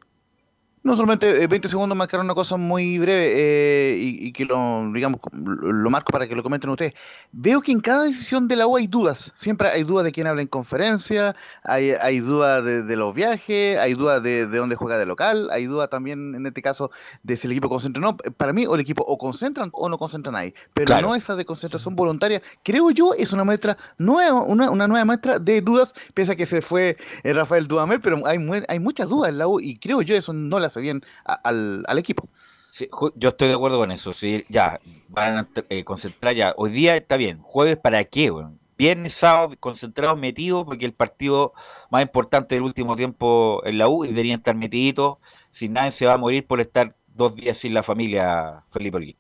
No, solamente eh, 20 segundos marcar una cosa muy breve eh, y, y que lo, digamos, lo, marco para que lo comenten ustedes. Veo que en cada decisión de la U hay dudas. Siempre hay dudas de quién habla en conferencia, hay, hay dudas de, de los viajes, hay dudas de, de dónde juega de local, hay dudas también en este caso de si el equipo concentra o no. Para mí, o el equipo o concentran o no concentran ahí. Pero Claro. no esa de concentración voluntaria. Creo yo es una muestra nueva, una, una nueva muestra de dudas, pese a que se fue eh, Rafael Dudamel, pero hay, hay muchas dudas en la U y creo yo eso no le hace bien a- al, al equipo. Sí, yo estoy de acuerdo con eso. Sí, ya, van a eh, concentrar ya. Hoy día está bien. ¿Jueves para qué, weón? Viernes, sábado, concentrados, metidos, porque el partido más importante del último tiempo en la U y deberían estar metiditos. Si nadie se va a morir por estar dos días sin la familia, Felipe Olguín.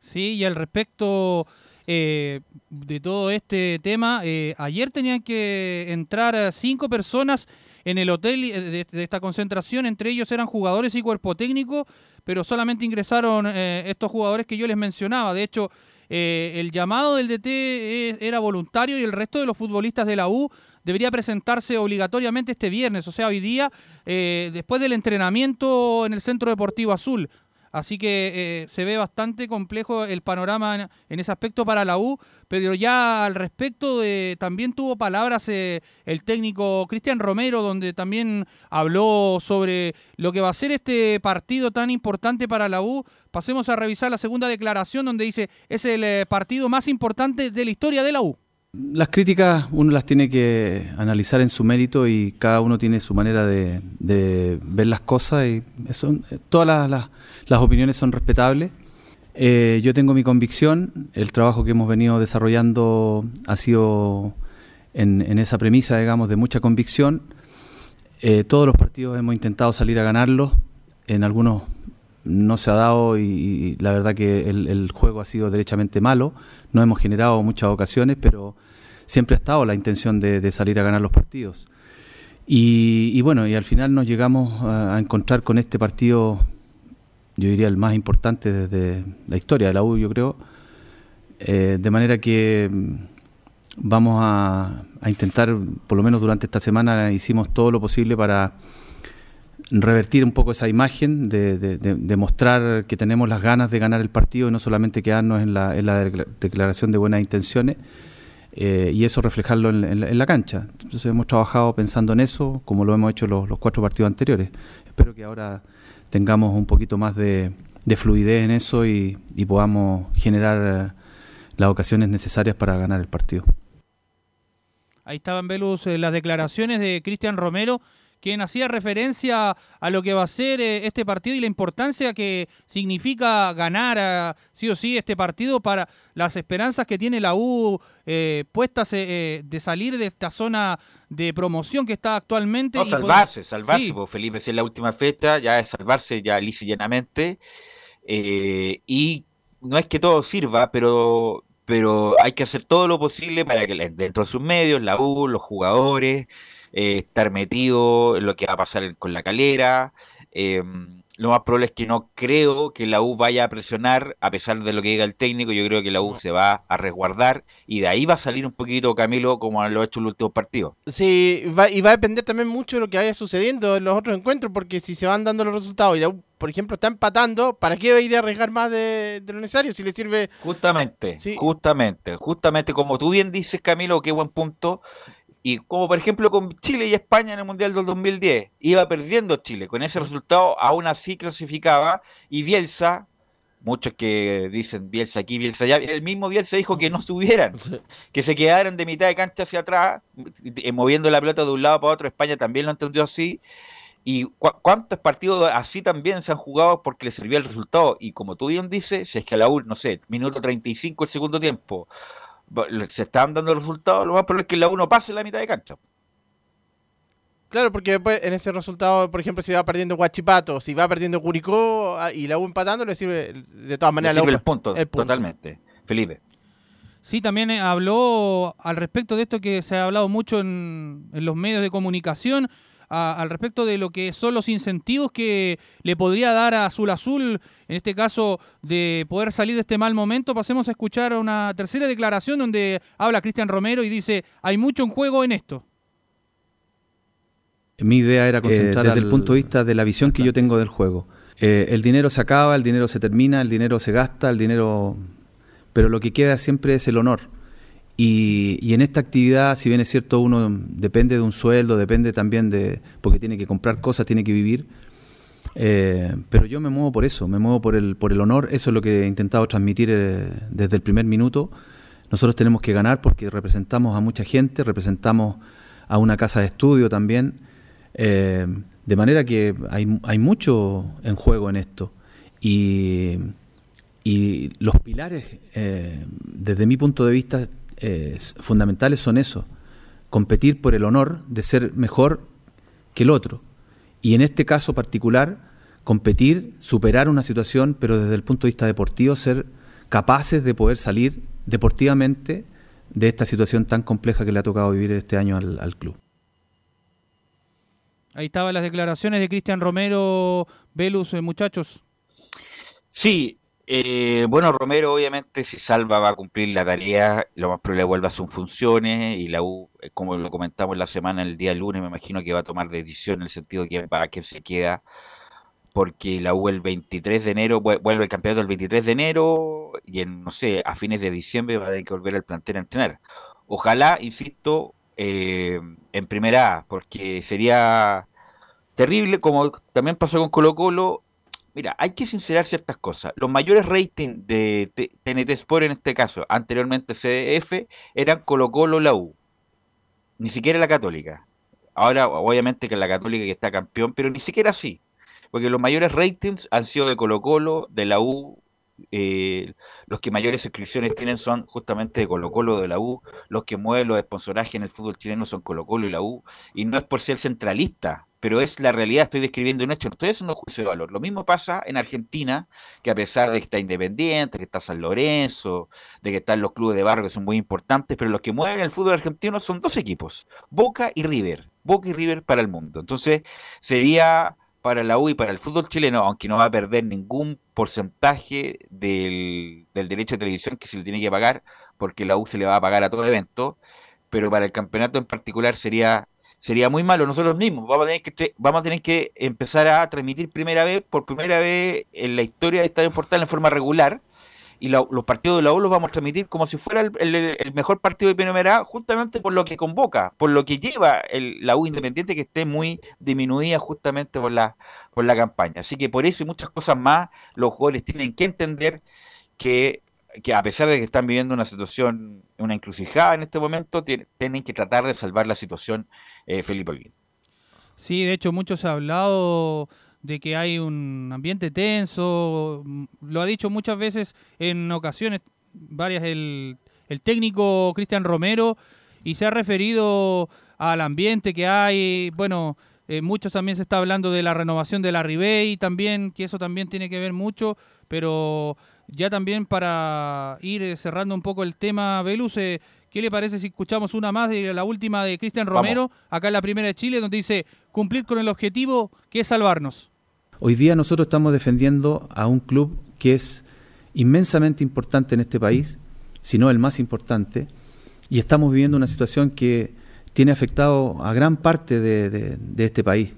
Sí, y al respecto eh, de todo este tema, eh, ayer tenían que entrar cinco personas en el hotel eh, de, esta concentración, entre ellos eran jugadores y cuerpo técnico, pero solamente ingresaron eh, estos jugadores que yo les mencionaba. De hecho, eh, el llamado del DT era voluntario y el resto de los futbolistas de la U debería presentarse obligatoriamente este viernes, o sea, hoy día, después del entrenamiento en el Centro Deportivo Azul. Así que eh, se ve bastante complejo el panorama en, ese aspecto para la U, pero ya al respecto de, también tuvo palabras eh, el técnico Cristian Romero, donde también habló sobre lo que va a ser este partido tan importante para la U. Pasemos a revisar la segunda declaración donde dice es el eh, partido más importante de la historia de la U. Las críticas uno las tiene que analizar en su mérito y cada uno tiene su manera de, ver las cosas y todas las, opiniones son respetables. Eh, yo tengo mi convicción, el trabajo que hemos venido desarrollando ha sido en, en esa premisa, digamos, de mucha convicción. Eh, todos los partidos hemos intentado salir a ganarlos, en algunos no se ha dado y, la verdad que el, juego ha sido derechamente malo. No hemos generado muchas ocasiones, pero siempre ha estado la intención de, salir a ganar los partidos. Y, bueno, y al final nos llegamos a, a encontrar con este partido, yo diría el más importante desde la historia de la U, yo creo. Eh, de manera que mm, vamos a, a intentar, por lo menos durante esta semana, hicimos todo lo posible para revertir un poco esa imagen, de, de- de- mostrar que tenemos las ganas de ganar el partido y no solamente quedarnos en la, en la decla- declaración de buenas intenciones eh, y eso reflejarlo en, la, cancha. Entonces hemos trabajado pensando en eso, como lo hemos hecho los, cuatro partidos anteriores. Espero que ahora tengamos un poquito más de, de fluidez en eso y, y podamos generar eh, las ocasiones necesarias para ganar el partido. Ahí estaban, Velus, eh, las declaraciones de Cristian Romero, quien hacía referencia a lo que va a ser eh, este partido y la importancia que significa ganar ah, sí o sí este partido para las esperanzas que tiene la U eh, puestas eh, eh, de salir de esta zona de promoción que está actualmente. No, y poder- salvarse, salvarse, Sí. porque Felipe, si es la última fecha, ya es salvarse ya lisa y llanamente. Eh, y no es que todo sirva, pero, pero hay que hacer todo lo posible para que dentro de sus medios, la U, los jugadores, eh, estar metido en lo que va a pasar con la calera. eh, lo más probable es que no creo que la U vaya a presionar, a pesar de lo que diga el técnico, yo creo que la U se va a resguardar y de ahí va a salir un poquito Camilo como lo ha hecho en los últimos partidos. Sí, va, y va a depender también mucho de lo que vaya sucediendo en los otros encuentros, porque si se van dando los resultados y la U, por ejemplo, está empatando, ¿para qué va a ir a arriesgar más de, de lo necesario si le sirve? Justamente, justamente, justamente como tú bien dices, Camilo, qué buen punto. Y como por ejemplo con Chile y España en el Mundial del 2010, iba perdiendo Chile, con ese resultado aún así clasificaba. Y Bielsa, muchos que dicen Bielsa aquí, Bielsa allá, el mismo Bielsa dijo que no *laughs* subieran, que se quedaran de mitad de cancha hacia atrás, eh, moviendo la pelota de un lado para otro, España también lo entendió así, y cu- cuántos partidos así también se han jugado porque le servía el resultado. Y como tú bien dices, si es que a la U, no sé, minuto 35 el segundo tiempo, se están dando los resultados, lo más probable es que la U no pase la mitad de cancha. Claro, porque después en ese resultado, por ejemplo, si va perdiendo Guachipato, si va perdiendo Curicó ah, y la U empatando, le sirve de todas Le maneras la sirve U- el punto, el punto. totalmente. Felipe. Sí, también eh, habló al respecto de esto que se ha hablado mucho en, en los medios de comunicación, a- al respecto de lo que son los incentivos que le podría dar a Azul Azul, en este caso de poder salir de este mal momento. Pasemos a escuchar una tercera declaración donde habla Cristian Romero y dice, hay mucho en juego en esto. Mi idea era concentrar Eh, desde al- el punto de vista de la visión que yo tengo del juego. Eh, el dinero se acaba, el dinero se termina, el dinero se gasta, el dinero... Pero lo que queda siempre es el honor. Y, en esta actividad, si bien es cierto, uno depende de un sueldo, depende también de... porque tiene que comprar cosas, tiene que vivir. Eh, pero yo me muevo por eso, me muevo por el, por el honor. Eso es lo que he intentado transmitir eh, desde el primer minuto. Nosotros tenemos que ganar porque representamos a mucha gente, representamos a una casa de estudio también. Eh, de manera que hay, hay mucho en juego en esto. Y, y los pilares, desde mi punto de vista, eh, fundamentales son eso. Competir por el honor de ser mejor que el otro. Y en este caso particular, competir, superar una situación, pero desde el punto de vista deportivo, ser capaces de poder salir deportivamente de esta situación tan compleja que le ha tocado vivir este año al, al club. Ahí estaban las declaraciones de Cristian Romero, Velus, eh, muchachos. Sí, Eh, bueno, Romero obviamente si salva va a cumplir la tarea, lo más probable vuelva a sus funciones y la U, eh, como lo comentamos la semana, el día lunes, me imagino que va a tomar decisión en el sentido de que para qué se queda, porque la U el 23 de enero, vu- vuelve el campeonato el 23 de enero y en, no sé, a fines de diciembre va a tener que volver al plantel a entrenar. Ojalá, insisto, eh, en primera A, porque sería terrible, como también pasó con Colo Colo, Mira, hay que sincerar ciertas cosas. Los mayores ratings de TNT Sport en este caso, anteriormente CDF, eran Colo Colo la U, ni siquiera la Católica. Ahora, obviamente que la Católica que está campeón, pero ni siquiera así. Porque los mayores ratings han sido de Colo Colo, de la U. eh, los que mayores suscripciones tienen son justamente de Colo Colo de la U. Los que mueven los sponsorajes en el fútbol chileno son Colo Colo y la U. Y no es por ser centralista, pero es la realidad. Estoy describiendo un hecho, no estoy haciendo un juicio de valor. Lo mismo pasa en Argentina, que a pesar de que está Independiente, que está San Lorenzo, de que están los clubes de barrio que son muy importantes, pero los que mueven el fútbol argentino son dos equipos, Boca y River. Boca y River para el mundo. Entonces, sería para la U y para el fútbol chileno, aunque no va a perder ningún porcentaje del, del derecho de televisión que se le tiene que pagar, porque la U se le va a pagar a todo evento, pero para el campeonato en particular sería sería muy malo nosotros mismos. Vamos a tener que vamos a tener que empezar a transmitir primera vez, por primera vez en la historia de Estadio Portal en forma regular. Y la- los partidos de la U los vamos a transmitir como si fuera el, mejor partido de primera justamente por lo que convoca, por lo que lleva el- la U Independiente que esté muy disminuida justamente por la, por la campaña. Así que por eso y muchas cosas más, los jugadores tienen que entender que, que a pesar de que están viviendo una situación, una encrucijada en este momento, tien- tienen que tratar de salvar la situación eh, Felipe Olguín. Sí, de hecho, mucho se ha hablado de que hay un ambiente tenso. Lo ha dicho muchas veces en ocasiones, varias, el, el técnico Cristian Romero, y se ha referido al ambiente que hay. Bueno, eh, muchos también se está hablando de la renovación de la Ribey también, que eso también tiene que ver mucho, pero ya también para ir eh, cerrando un poco el tema, Velus, eh, ¿qué le parece si escuchamos una más de la última de Cristian Vamos. Romero, acá en la primera de Chile, donde dice cumplir con el objetivo que es salvarnos? Hoy día nosotros estamos defendiendo a un club que es inmensamente importante en este país, si no el más importante, y estamos viviendo una situación que tiene afectado a gran parte de, de- de este país.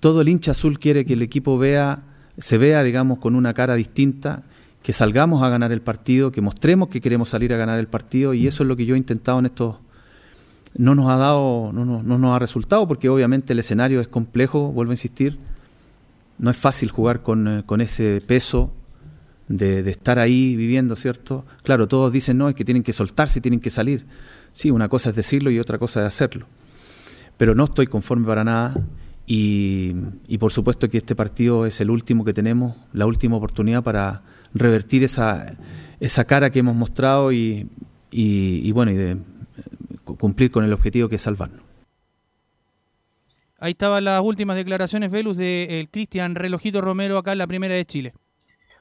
Todo el hincha azul quiere que el equipo vea, se vea, digamos, con una cara distinta, que salgamos a ganar el partido, que mostremos que queremos salir a ganar el partido, y eso es lo que yo he intentado en estos no nos ha dado, no, no- no nos ha resultado, porque obviamente el escenario es complejo, vuelvo a insistir, no es fácil jugar con, eh, con ese peso de, de estar ahí viviendo, ¿cierto? Claro, todos dicen, no, es que tienen que soltarse, tienen que salir. Sí, una cosa es decirlo y otra cosa es hacerlo. Pero no estoy conforme para nada y, y por supuesto que este partido es el último que tenemos, la última oportunidad para revertir esa, esa cara que hemos mostrado y, y- y bueno, y de eh, cumplir con el objetivo que es salvarnos. Ahí estaban las últimas declaraciones, Velus, de el Cristian Relojito Romero acá en la primera de Chile.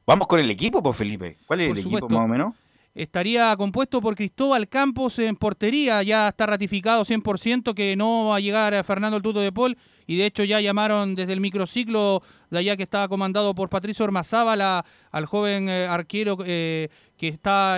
Vamos con el equipo, pues Felipe. ¿Cuál es Por el equipo más o menos? Estaría compuesto por Cristóbal Campos en portería, ya está ratificado 100% que no va a llegar a Fernando el Tuto de Paul y de hecho ya llamaron desde el microciclo de allá que estaba comandado por Patricio Ormazábal al joven eh, arquero eh, que está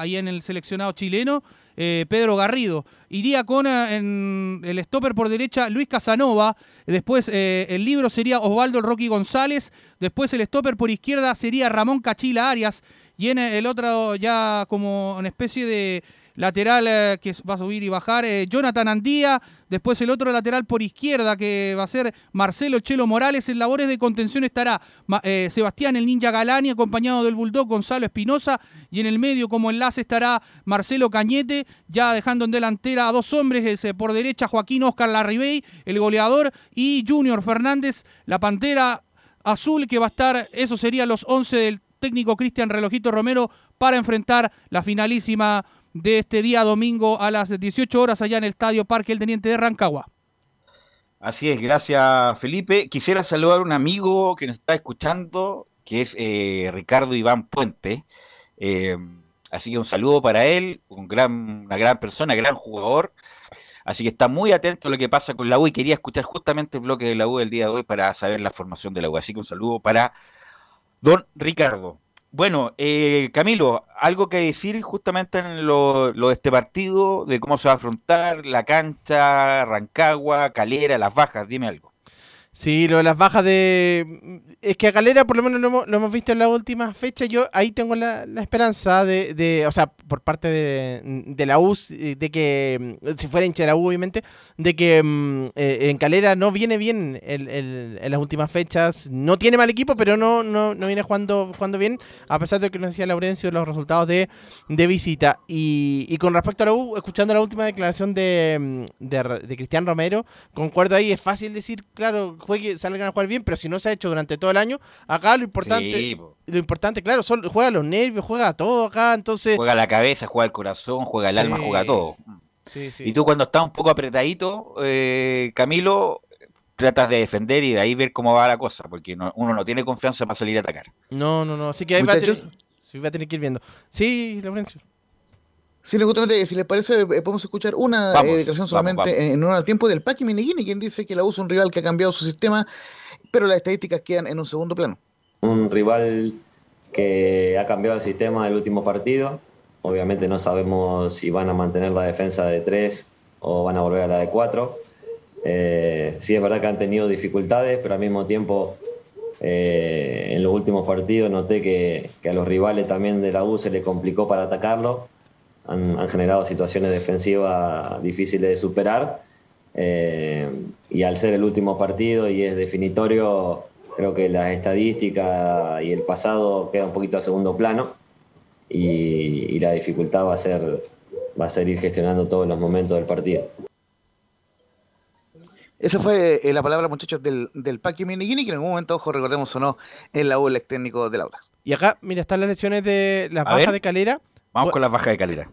ahí en el seleccionado chileno, eh, Pedro Garrido. Iría con el stopper por derecha Luis Casanova, después el libro sería Osvaldo Rocky González, después el stopper por izquierda sería Ramón Cachila Arias. Y en el otro ya como una especie de lateral eh, que va a subir y bajar, eh, Jonathan Andía, después el otro lateral por izquierda que va a ser Marcelo Chelo Morales, en labores de contención estará eh, Sebastián el Ninja Galani acompañado del Bulldog Gonzalo Espinosa. Y en el medio como enlace estará Marcelo Cañete, ya dejando en delantera a dos hombres, por derecha Joaquín Oscar Larribey, el goleador, y Junior Fernández, la Pantera Azul, que va a estar, eso serían los 11 del técnico Cristian Relojito Romero para enfrentar la finalísima de este día domingo a las 18 horas allá en el Estadio Parque El Teniente de Rancagua. Así es, gracias Felipe. Quisiera saludar a un amigo que nos está escuchando, que es eh, Ricardo Iván Puente. Eh, así que un saludo para él, un gran, una gran persona, gran jugador. Así que está muy atento a lo que pasa con la U y quería escuchar justamente el bloque de la U del día de hoy para saber la formación de la U. Así que un saludo para don Ricardo. Bueno, eh, Camilo, algo que decir justamente en lo, lo de este partido, de cómo se va a afrontar la cancha, Rancagua, Calera, las bajas, dime algo. Sí, lo de las bajas de... Es que a Galera por lo menos lo hemos, lo hemos visto en la última fecha. Yo ahí tengo la, esperanza de, o sea, por parte de, de la U, de que, mm, si fuera hincha de la U obviamente, de que mm, eh, en Calera no viene bien el- el- en las últimas fechas. No tiene mal equipo, pero no, no, no viene jugando, jugando bien, a pesar de que nos decía Laurencio los resultados de, de visita. Y, y con respecto a la U, escuchando la última declaración de, mm, de, de Cristian Romero, concuerdo ahí, es fácil decir, claro, juegue, salgan a jugar bien, pero si no se ha hecho durante todo el año, acá lo importante, Sí, lo importante, claro, son, juega los nervios, juega todo acá, entonces... Juega la cabeza, juega el corazón, juega el Sí. alma, juega todo. Sí, sí. Y tú cuando estás un poco apretadito, eh, Camilo, tratas de defender y de ahí ver cómo va la cosa, porque no- uno no tiene confianza para salir a atacar. No, no, no, así que ahí va a, tener, va a tener que ir viendo. Sí, Laurencio. Sí, justamente, si les parece, eh, podemos escuchar una Vamos, eh, declaración vamos, solamente vamos. en honor al tiempo del Paqui Meneghini, quien dice que la U es un rival que ha cambiado su sistema, pero las estadísticas quedan en un segundo plano. Un rival que ha cambiado el sistema del último partido. Obviamente no sabemos si van a mantener la defensa de 3 o van a volver a la de 4. Eh, sí es verdad que han tenido dificultades, pero al mismo tiempo eh, en los últimos partidos noté que, que a los rivales también de la U se les complicó para atacarlo. Han, han generado situaciones defensivas difíciles de superar. Eh, y al ser el último partido y es definitorio, creo que las estadísticas y el pasado queda un poquito a segundo plano y, y la dificultad va a ser va a ser ir gestionando todos los momentos del partido. Esa fue eh, la palabra, muchachos, del, del Paqui Meneghini, que en algún momento, ojo, recordemos o no, en la U el técnico de Laura. Y acá, mira, están las lesiones de las A bajas ver. de Calera. Vamos Bu- con las bajas de calera.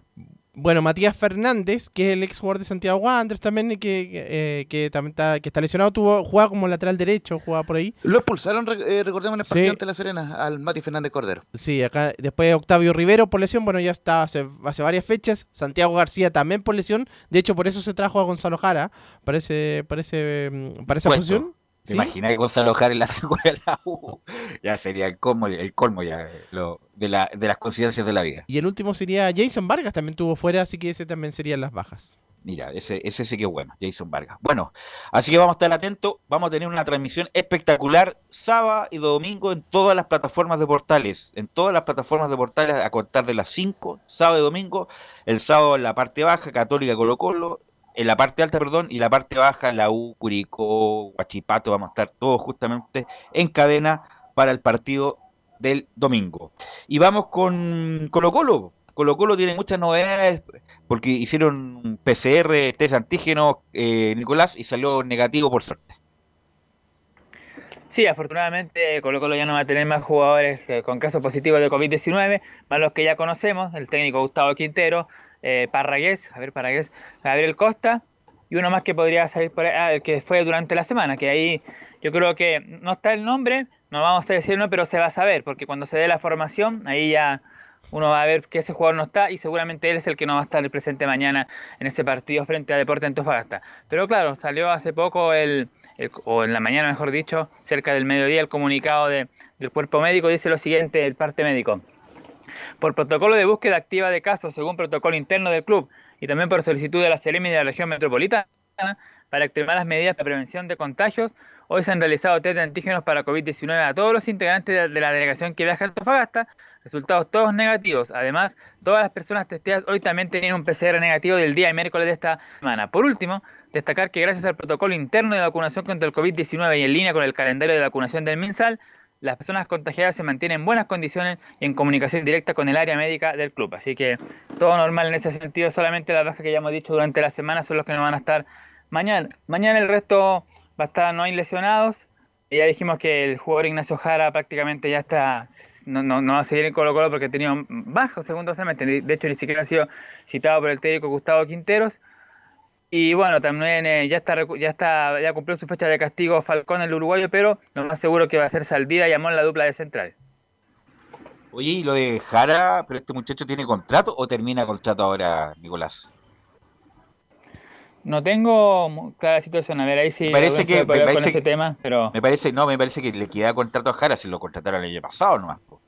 Bueno, Matías Fernández, que es el ex jugador de Santiago Wanderers también, y que, que, eh, que también está, que está lesionado, tuvo, juega como lateral derecho, juega por ahí. Lo expulsaron, eh, recordemos, en el Sí. partido ante La Serena, al Mati Fernández Cordero. Sí, acá después Octavio Rivero por lesión, bueno, ya está hace, hace varias fechas. Santiago García también por lesión. De hecho, por eso se trajo a Gonzalo Jara, para, ese, para, ese, mm, para esa Puesto. posición. ¿Te ¿sí? imaginas que Gonzalo Jara en la *laughs* de la U? Ya sería el colmo, el colmo ya lo- de, la, de las coincidencias de la vida. Y el último sería Jason Vargas, también tuvo fuera, así que ese también serían las bajas. Mira, ese, ese sí que es bueno, Jason Vargas. Bueno, así que vamos a estar atentos. Vamos a tener una transmisión espectacular sábado y domingo en todas las plataformas de portales. En todas las plataformas de portales a contar de las 5, sábado y domingo. El sábado en la parte baja, Católica Colo Colo. En la parte alta, perdón, y la parte baja, la U, Curicó, Guachipato. Vamos a estar todos justamente en cadena para el partido del domingo. Y vamos con Colo Colo. Colo Colo tiene muchas novedades porque hicieron PCR, test antígeno, eh, Nicolás, y salió negativo por suerte. Sí, afortunadamente Colo Colo ya no va a tener más jugadores eh, con casos positivos de COVID-19, más los que ya conocemos, el técnico Gustavo Quintero, eh, Parragués, Javier Parragués, Gabriel Costa, y uno más que podría salir por ahí, ah, que fue durante la semana, que ahí yo creo que no está el nombre, no vamos a decirlo, pero se va a saber, porque cuando se dé la formación, ahí ya uno va a ver que ese jugador no está y seguramente él es el que no va a estar presente mañana en ese partido frente a Deporte Antofagasta. Pero claro, salió hace poco el, o en la mañana mejor dicho, cerca del mediodía el comunicado de- del cuerpo médico dice lo siguiente, el parte médico. Por protocolo de búsqueda activa de casos según protocolo interno del club y también por solicitud de la CEREMI de la región metropolitana para extremar las medidas de prevención de contagios, hoy se han realizado test de antígenos para COVID-19 a todos los integrantes de- la delegación que viaja a Antofagasta, resultados todos negativos. Además, todas las personas testeadas hoy también tenían un PCR negativo del día miércoles de esta semana. Por último, destacar que gracias al protocolo interno de vacunación contra el COVID-19 y en línea con el calendario de vacunación del MinSal, las personas contagiadas se mantienen en buenas condiciones y en comunicación directa con el área médica del club. Así que todo normal en ese sentido, solamente las bajas que ya hemos dicho durante la semana son los que no van a estar mañana. Mañana el resto va a estar, no hay lesionados. Ya dijimos que el jugador Ignacio Jara prácticamente ya está, no, no, no va a seguir en Colo Colo porque ha tenido bajo segundo semestre. De hecho, ni siquiera ha sido citado por el técnico Gustavo Quinteros. Y bueno, también eh, ya está ya está ya cumplió su fecha de castigo Falcón el uruguayo, pero lo más seguro que va a ser Saldía y Amón la dupla de central. Oye, ¿y lo de Jara, pero este muchacho tiene contrato o termina contrato ahora, Nicolás? No tengo clara situación, a ver ahí sí Me parece que, me con parece ese que- tema, pero me parece, no, me parece que le queda contrato a Jara si lo contrataron el año pasado nomás. po.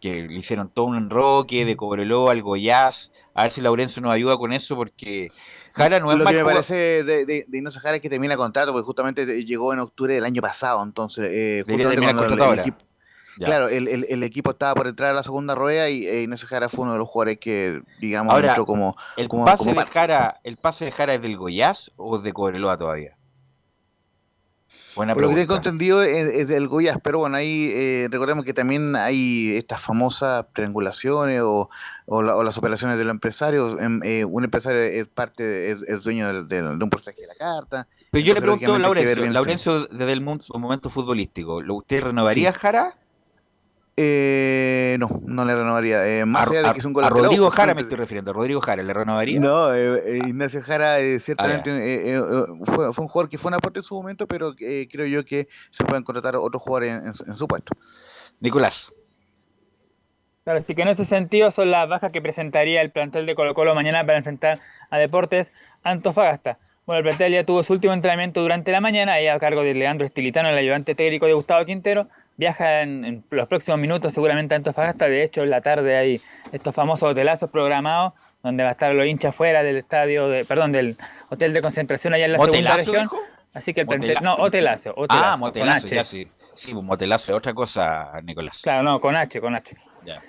que le hicieron todo un enroque de Cobreloa al Goiás. A ver si Laurencio nos ayuda con eso, porque Jara no es Lo que me parece de, de, de Ignacio Jara es que termina contrato, porque justamente llegó en octubre del año pasado, entonces... Eh, justamente cuando ahora. equipo-. Claro, el, el- el equipo estaba por entrar a la segunda rueda y eh, Ignacio Jara fue uno de los jugadores que, digamos, Ahora, como... ¿El como- pase como de Jara, el pase de Jara es del Goiás o es de Cobreloa todavía? Buena Por lo que tengo entendido es, es del Goiás, pero bueno, ahí eh, recordemos que también hay estas famosas triangulaciones o, o, la- o las operaciones de los empresarios. Em, eh, un empresario es parte, es, es dueño de un porcentaje de la carta. Pero yo le pregunto a Laurencio, Laurencio desde el momento futbolístico, ¿lo- ¿usted renovaría Jara? Eh, no, no le renovaría. Eh, más A, allá de que es un a Rodrigo Jara me estoy refiriendo, ¿a Rodrigo Jara le renovaría? No, eh, eh, Ignacio Jara eh, Ah, ciertamente eh, eh, eh, fue, fue un jugador que fue un aporte en su momento, pero eh, creo yo que se pueden contratar otros jugadores en, en su- en su puesto. Nicolás. Claro, así que en ese sentido son las bajas que presentaría el plantel de Colo Colo mañana para enfrentar a Deportes Antofagasta. Bueno, el plantel ya tuvo su último entrenamiento durante la mañana, ahí a cargo de Leandro Estilitano, el ayudante técnico de Gustavo Quintero. Viaja en, en los próximos minutos seguramente a Antofagasta, de hecho en la tarde hay estos famosos hotelazos programados, donde va a estar los hinchas fuera del estadio, de, perdón, del hotel de concentración allá en la segunda ¿Motelazo, región. dijo? Así que el no, hotelazo, hotelazo, Ah, motelazo, ya sí. Sí, pues, motelazo es otra cosa, Nicolás. Claro, no, con H, con H. Ya.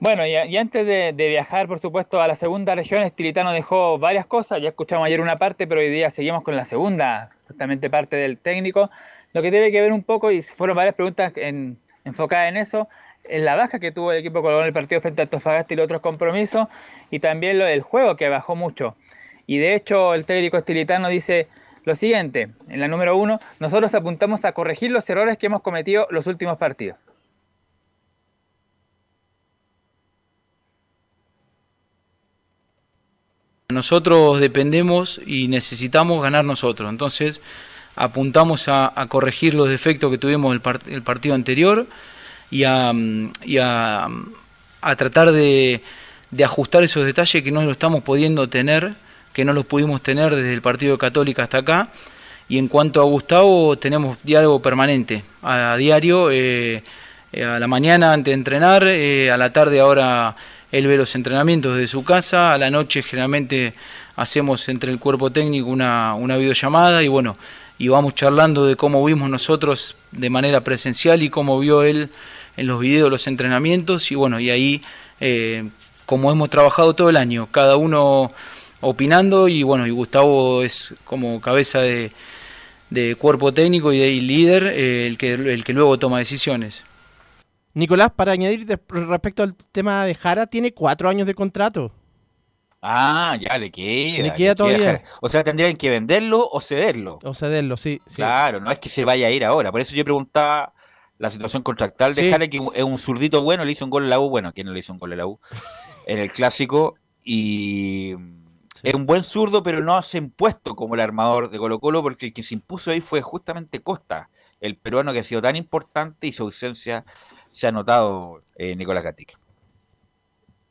Bueno, y, y antes de, de viajar, por supuesto, a la segunda región, Estilitano dejó varias cosas. Ya escuchamos ayer una parte, pero hoy día seguimos con la segunda, justamente parte del técnico. Lo que tiene que ver un poco, y fueron varias preguntas en- enfocadas en eso, en la baja que tuvo el equipo colombiano en el partido frente a Antofagasta y los otros compromisos, y también lo del juego que bajó mucho. Y de hecho, el técnico Estilitano dice lo siguiente, en la número uno, nosotros apuntamos a corregir los errores que hemos cometido los últimos partidos. Nosotros dependemos y necesitamos ganar nosotros. Entonces apuntamos a, corregir los defectos que tuvimos el, el partido anterior y a, mm, mm, a tratar de, ajustar esos detalles que no lo estamos pudiendo tener, que no los pudimos tener desde el partido de Católica hasta acá. Y en cuanto a Gustavo, tenemos diálogo permanente, a, diario, eh, eh, a la mañana antes de entrenar, eh, a la tarde ahora él ve los entrenamientos de su casa, a la noche generalmente hacemos entre el cuerpo técnico una, una videollamada y bueno, y vamos charlando de cómo vimos nosotros de manera presencial y cómo vio él en los videos los entrenamientos y bueno, y ahí eh, como hemos trabajado todo el año, cada uno opinando y bueno, y Gustavo es como cabeza de, de cuerpo técnico y de líder eh, el, que, el que luego toma decisiones. Nicolás, para añadir respecto al tema de Jara, tiene cuatro años de contrato. Ah, ya le queda. Le queda todavía. O sea, tendrían que venderlo o cederlo. O cederlo, sí. sí. Claro, no es que se vaya a ir ahora. Por eso yo preguntaba la situación contractual de Sí. Que es un zurdito bueno, le hizo un gol a la U. Bueno, ¿quién no le hizo un gol a la U? En el clásico. Y es un buen zurdo, pero no se ha impuesto como el armador de Colo Colo, porque el que se impuso ahí fue justamente Costa, el peruano que ha sido tan importante y su ausencia se ha notado eh, Nicolás Gatica.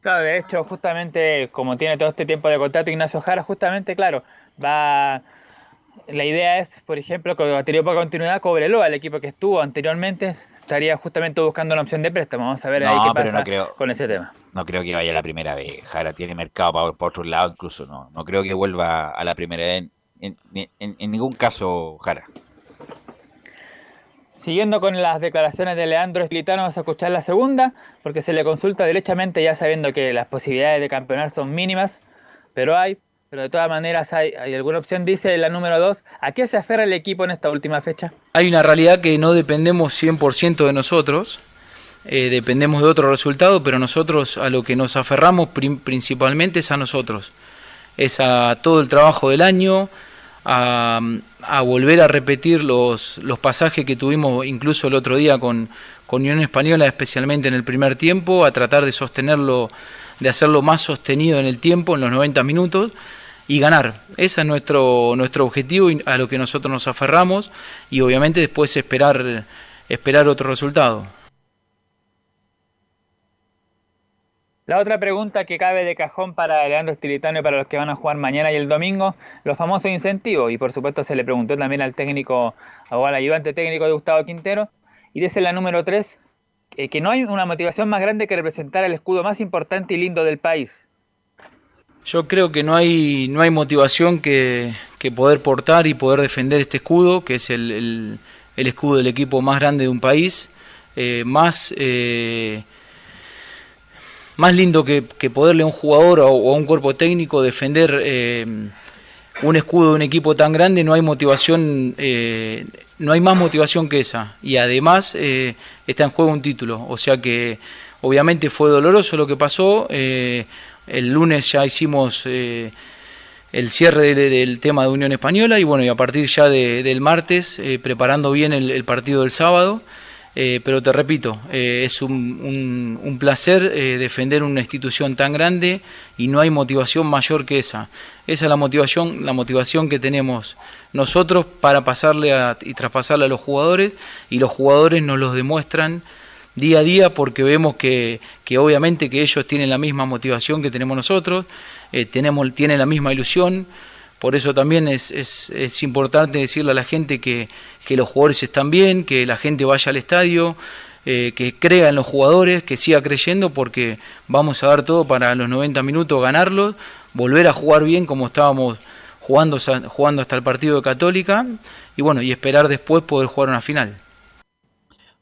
Claro, de hecho, justamente como tiene todo este tiempo de contrato Ignacio Jara, justamente, claro, va... La idea es, por ejemplo, que ha tenido por continuidad Cobreloa, el equipo que estuvo anteriormente, estaría justamente buscando una opción de préstamo. Vamos a ver ahí qué pasa no creo. con ese tema. No creo que vaya la primera vez. Jara tiene mercado para, para otro lado, incluso no. No creo que vuelva a la primera vez en, en- en- en ningún caso, Jara. Siguiendo con las declaraciones de Leandro Estilitano, vamos a escuchar la segunda, porque se le consulta derechamente ya sabiendo que las posibilidades de campeonar son mínimas, pero hay, pero de todas maneras hay, alguna opción, dice la número 2, ¿a qué se aferra el equipo en esta última fecha? Hay una realidad que no dependemos 100% de nosotros, eh, dependemos de otro resultado, pero nosotros a lo que nos aferramos principalmente es a nosotros, es a todo el trabajo del año, a, volver a repetir los, los pasajes que tuvimos incluso el otro día con, con Unión Española, especialmente en el primer tiempo, a tratar de sostenerlo, de hacerlo más sostenido en el tiempo, en los 90 minutos, y ganar. Ese es nuestro, nuestro objetivo y a lo que nosotros nos aferramos y obviamente después esperar, esperar otro resultado. La otra pregunta que cabe de cajón para Leandro Estilitano y para los que van a jugar mañana y el domingo, los famosos incentivos. Y por supuesto se le preguntó también al técnico o al ayudante técnico de Gustavo Quintero. Y dice la número 3, eh, que no hay una motivación más grande que representar el escudo más importante y lindo del país. Yo creo que no hay, no hay motivación que, poder portar y poder defender este escudo, que es el, el- el escudo del equipo más grande de un país, eh, más, eh, más lindo que, poderle a un jugador o, a un cuerpo técnico defender eh, un escudo de un equipo tan grande, no hay motivación, eh, no hay más motivación que esa. Y además eh, está en juego un título, o sea que obviamente fue doloroso lo que pasó. eh, el lunes ya hicimos eh, el cierre de- del tema de Unión Española y bueno, y a partir ya de- del martes, preparando bien el partido del sábado. Eh, pero te repito, eh, es un, un- placer eh, defender una institución tan grande y no hay motivación mayor que esa. Esa es la motivación, la motivación que tenemos nosotros para pasarle a- y traspasarle a los jugadores y los jugadores nos los demuestran día a día porque vemos que, que obviamente que ellos tienen la misma motivación que tenemos nosotros, tenemos, tienen la misma ilusión, por eso también es, importante decirle a la gente que, los jugadores están bien, que la gente vaya al estadio, eh, que crea en los jugadores, que siga creyendo porque vamos a dar todo para los 90 minutos ganarlos, volver a jugar bien como estábamos jugando, hasta el partido de Católica y bueno, y esperar después poder jugar una final.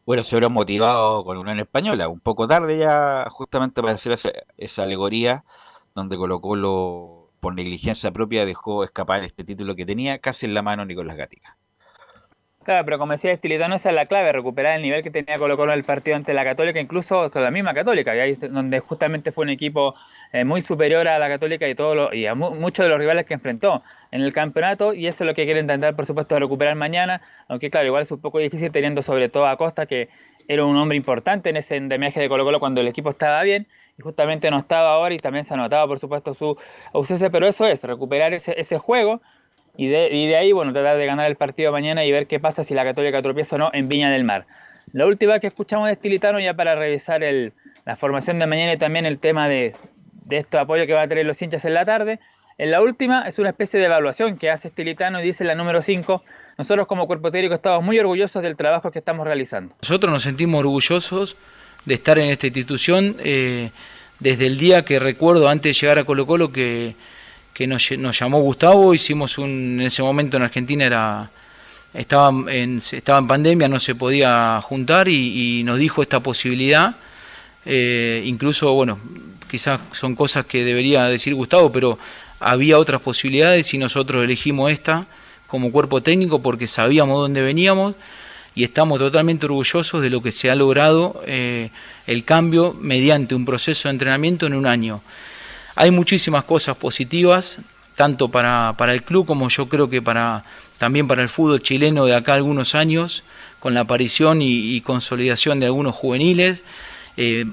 Bueno, se habrán motivado con Unión Española, un poco tarde ya, justamente para hacer esa, esa alegoría, donde Colo Colo, por negligencia propia, dejó escapar este título que tenía casi en la mano Nicolás Gatica. Claro, pero como decía Estilitano, esa es la clave, recuperar el nivel que tenía Colo Colo en el partido ante la Católica, incluso con la misma Católica, y ahí es donde justamente fue un equipo eh, muy superior a la Católica y, todo lo- y a mu- muchos de los rivales que enfrentó en el campeonato, y eso es lo que quieren intentar, por supuesto, recuperar mañana, aunque claro, igual es un poco difícil teniendo sobre todo a Costa, que era un hombre importante en ese endemiaje de Colo Colo cuando el equipo estaba bien, justamente no estaba ahora, y también se ha notado, por supuesto, su ausencia, pero eso es, recuperar ese, ese juego, y de, y de ahí, bueno, tratar de ganar el partido mañana y ver qué pasa si la Católica tropieza o no en Viña del Mar. La última que escuchamos de Estilitano ya para revisar el, la formación de mañana y también el tema de, de estos apoyos que van a tener los hinchas en la tarde. En la última es una especie de evaluación que hace Estilitano y dice la número 5. Nosotros como cuerpo técnico estamos muy orgullosos del trabajo que estamos realizando. Nosotros nos sentimos orgullosos de estar en esta institución eh, desde el día que recuerdo antes de llegar a Colo Colo que, que nos, llamó Gustavo, hicimos un, en ese momento en Argentina era estaba en, estaba en pandemia, no se podía juntar y, y nos dijo esta posibilidad. Eh, incluso, bueno, quizás son cosas que debería decir Gustavo, pero había otras posibilidades y nosotros elegimos esta como cuerpo técnico porque sabíamos dónde veníamos y estamos totalmente orgullosos de lo que se ha logrado eh, el cambio mediante un proceso de entrenamiento en un año. Hay muchísimas cosas positivas, tanto para, para el club como yo creo que para, también para el fútbol chileno de acá algunos años, con la aparición y, y consolidación de algunos juveniles, eh,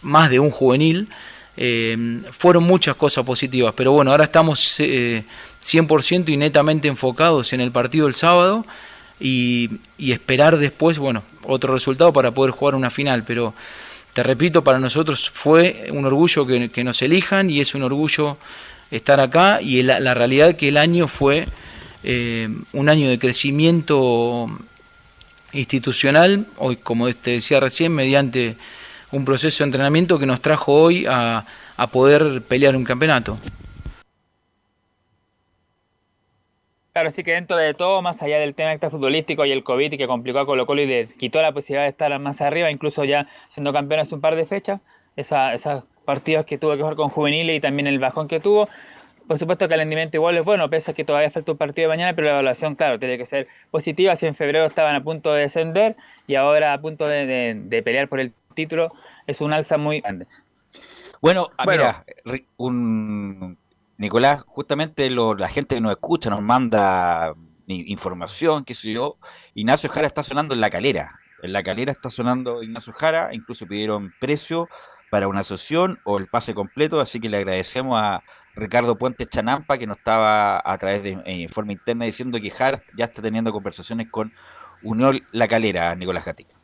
más de un juvenil. eh, fueron muchas cosas positivas, pero bueno, ahora estamos eh, 100% y netamente enfocados en el partido del sábado y, esperar después, bueno, otro resultado para poder jugar una final, pero te repito, para nosotros fue un orgullo que, nos elijan y es un orgullo estar acá y el- la realidad que el año fue eh, un año de crecimiento institucional, hoy como te decía recién, mediante un proceso de entrenamiento que nos trajo hoy a, a poder pelear un campeonato. Claro, sí que dentro de todo, más allá del tema futbolístico y el COVID y que complicó a Colo Colo y le quitó la posibilidad de estar más arriba, incluso ya siendo campeón hace un par de fechas, esa, esos partidos que tuvo que jugar con juveniles y también el bajón que tuvo. Por supuesto que el rendimiento igual es bueno, pese a que todavía falta un partido de mañana, pero la evaluación, claro, tiene que ser positiva. Si en febrero estaban a punto de descender y ahora a punto de, de- de pelear por el título, es un alza muy grande. Bueno, ah, Bueno. mira, un Nicolás, justamente lo- la gente que nos escucha nos manda información, qué sé yo. Ignacio Jara está sonando en la calera. En la calera está sonando Ignacio Jara, incluso pidieron precio para una sesión o el pase completo, así que le agradecemos a Ricardo Puentes Chanampa que nos estaba a través de eh, forma interna diciendo que Jara ya está teniendo conversaciones con Unión La Calera, Nicolás Gatica.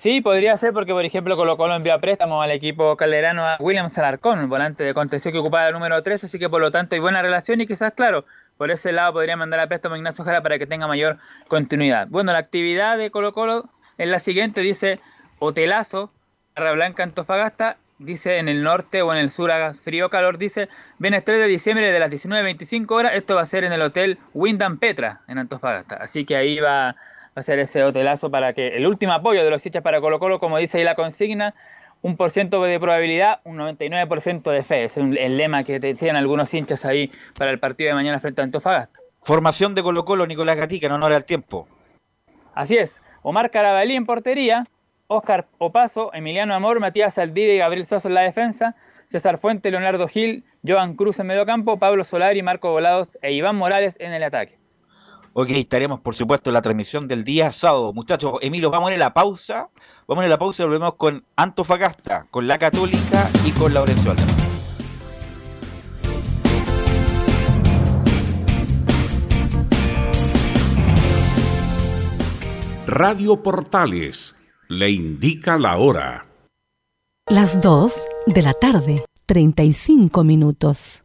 Sí, podría ser porque, por ejemplo, Colo Colo envió a préstamo al equipo calderano a William Salarcón, volante de contención que ocupaba el número 3, así que por lo tanto hay buena relación y quizás, claro, por ese lado podría mandar a préstamo a Ignacio Jara para que tenga mayor continuidad. Bueno, la actividad de Colo Colo es la siguiente, dice hotelazo, Barra Blanca Antofagasta, dice en el norte o en el sur haga frío calor, dice, vienes 3 de diciembre de las 19.25 horas, esto va a ser en el hotel Wyndham Petra en Antofagasta, así que ahí va, va a ser ese hotelazo para que el último apoyo de los hinchas para Colo Colo, como dice ahí la consigna, un por ciento de probabilidad, un 99% de fe, es el lema que te decían algunos hinchas ahí para el partido de mañana frente a Antofagasta. Formación de Colo Colo, Nicolás Gatica, en honor al tiempo. Así es, Omar Carabalí en portería, Oscar Opaso, Emiliano Amor, Matías Aldide y Gabriel Soso en la defensa, César Fuente, Leonardo Gil, Joan Cruz en mediocampo, Pablo Solari, Marco Volados e Iván Morales en el ataque. Ok, estaremos por supuesto en la transmisión del día sábado. Muchachos, Emilio, vamos a la pausa. Vamos a la pausa y volvemos con Antofagasta, con la Católica y con Laurencio Aldama. Radio Portales le indica la hora. Las 2 de la tarde, 35 minutos.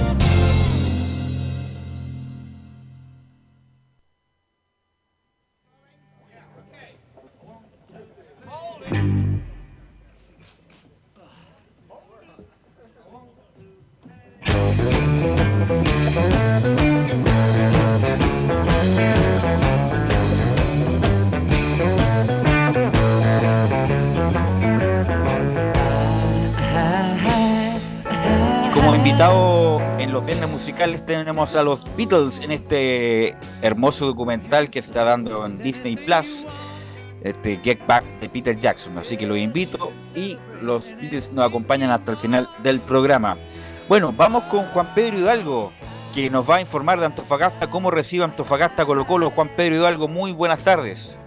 En los viernes musicales tenemos a los Beatles en este hermoso documental que está dando en Disney Plus, este Get Back de Peter Jackson. Así que los invito y los Beatles nos acompañan hasta el final del programa. Bueno, vamos con Juan Pedro Hidalgo, que nos va a informar de Antofagasta, cómo recibe Antofagasta Colo Colo. Juan Pedro Hidalgo, muy buenas tardes.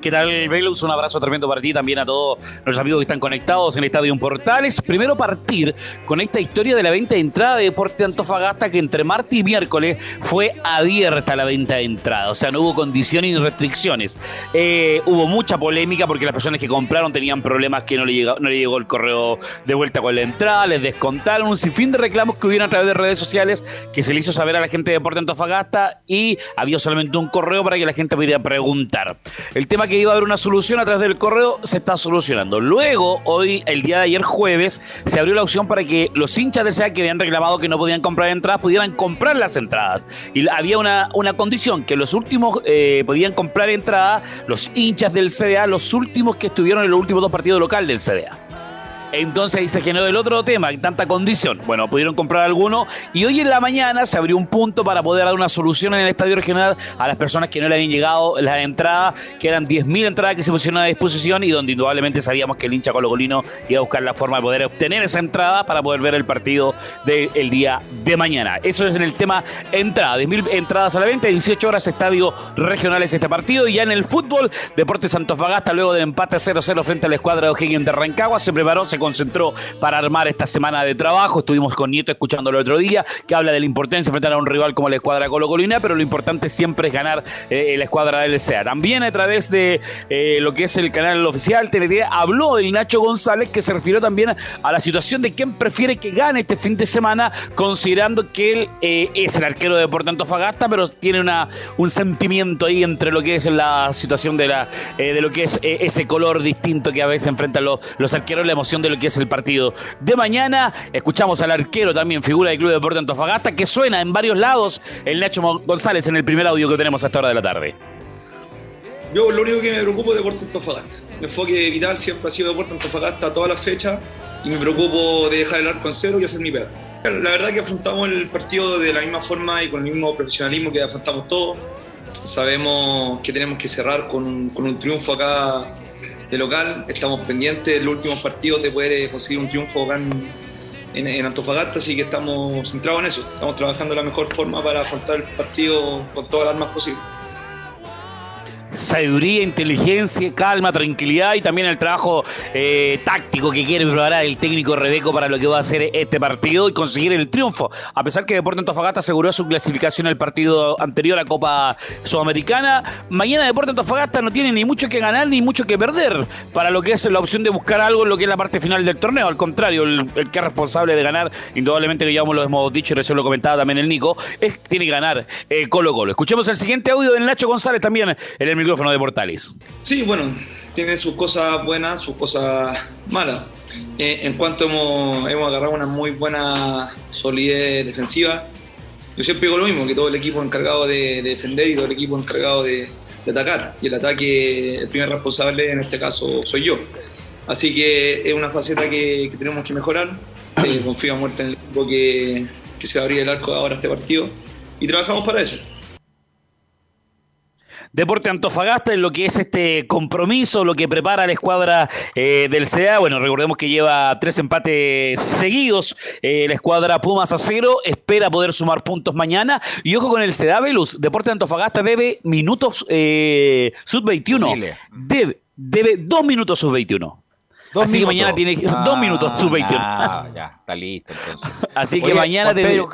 ¿Qué tal, Velus? Un abrazo tremendo para ti, también a todos los amigos que están conectados en Estadio Portales. Primero partir con esta historia de la venta de entrada de Deporte Antofagasta, que entre martes y miércoles fue abierta la venta de entrada. O sea, no hubo condiciones ni restricciones. Eh, hubo mucha polémica porque las personas que compraron tenían problemas que no le, llegó, no le llegó el correo de vuelta con la entrada, les descontaron un sinfín de reclamos que hubieron a través de redes sociales que se le hizo saber a la gente de Deporte Antofagasta y había solamente un correo para que la gente pudiera preguntar. El tema que iba a haber una solución a través del correo, se está solucionando. Luego, hoy, el día de ayer jueves, se abrió la opción para que los hinchas del SEA que habían reclamado que no podían comprar entradas, pudieran comprar las entradas. Y había una, una condición, que los últimos eh, podían comprar entradas, los hinchas del CDA, los últimos que estuvieron en los últimos dos partidos local del CDA. Entonces ahí se generó el otro tema, tanta condición. Bueno, pudieron comprar alguno y hoy en la mañana se abrió un punto para poder dar una solución en el estadio regional a las personas que no le habían llegado las entradas, que eran 10.000 entradas que se pusieron a disposición y donde indudablemente sabíamos que el hincha colocolino iba a buscar la forma de poder obtener esa entrada para poder ver el partido del día de mañana. Eso es en el tema entrada, 10.000 entradas a la venta, 18 horas estadio regional es este partido y ya en el fútbol, Deportes Antofagasta luego del empate 0-0 frente a la escuadra de O'Higgins de Rancagua se preparó, se concentró para armar esta semana de trabajo. Estuvimos con Nieto escuchándolo el otro día, que habla de la importancia de enfrentar a un rival como la escuadra Colo Colina, pero lo importante siempre es ganar eh, la escuadra del SEA. También a través de eh, lo que es el canal oficial TNT, habló el Nacho González, que se refirió también a la situación de quién prefiere que gane este fin de semana, considerando que él eh, es el arquero de Deportes Antofagasta, pero tiene una, un sentimiento ahí entre lo que es la situación de, la, de lo que es ese color distinto que a veces enfrentan los, los arqueros, la emoción de lo que es el partido de mañana. Escuchamos al arquero también, figura del Club Deporte Antofagasta, que suena en varios lados el Nacho González en el primer audio que tenemos a esta hora de la tarde. Yo lo único que me preocupo es Deportes Antofagasta. Mi enfoque vital siempre ha sido Deportes Antofagasta todas las fechas y me preocupo de dejar el arco en cero y hacer mi pega. La verdad que afrontamos el partido de la misma forma y con el mismo profesionalismo que afrontamos todos. Sabemos que tenemos que cerrar con un triunfo acá de local. Estamos pendientes en los últimos partidos de poder eh, conseguir un triunfo acá en, en- en Antofagasta, así que estamos centrados en eso. Estamos trabajando de la mejor forma para afrontar el partido con todas las armas posibles. Sabiduría, inteligencia, calma, tranquilidad y también el trabajo eh, táctico que quiere preparar el técnico Rebeco para lo que va a ser este partido y conseguir el triunfo. A pesar que Deportes Antofagasta aseguró su clasificación al partido anterior a Copa Sudamericana, mañana Deportes Antofagasta no tiene ni mucho que ganar ni mucho que perder para lo que es la opción de buscar algo en lo que es la parte final del torneo. Al contrario, el, el que es responsable de ganar, indudablemente que ya lo hemos dicho y recién lo comentaba también el Nico, es tiene que ganar eh, Colo Colo. Escuchemos el siguiente audio del Nacho González también en el micrófono de Portales. Sí, bueno, tiene sus cosas buenas, sus cosas malas. Eh, en cuanto hemos, hemos agarrado una muy buena solidez defensiva, yo siempre digo lo mismo, que todo el equipo encargado de, de defender y todo el equipo encargado de, de atacar. Y el ataque, el primer responsable en este caso soy yo. Así que es una faceta que, que tenemos que mejorar. Eh, *coughs* confío a muerte en el equipo que, que se va a abrir el arco ahora este partido. Y trabajamos para eso. Deporte Antofagasta en lo que es este compromiso, lo que prepara la escuadra eh, del CDA. Bueno, recordemos que lleva tres empates seguidos. eh, la escuadra Pumas a cero espera poder sumar puntos mañana. Y ojo con el CDA Velus. Deporte Antofagasta debe minutos eh, sub-21. Debe, debe dos minutos sub-21. Dos Así minutos. que mañana tiene que- Ah, dos minutos sub-21. Ya, ya, está listo entonces. Así que mañana Pedro,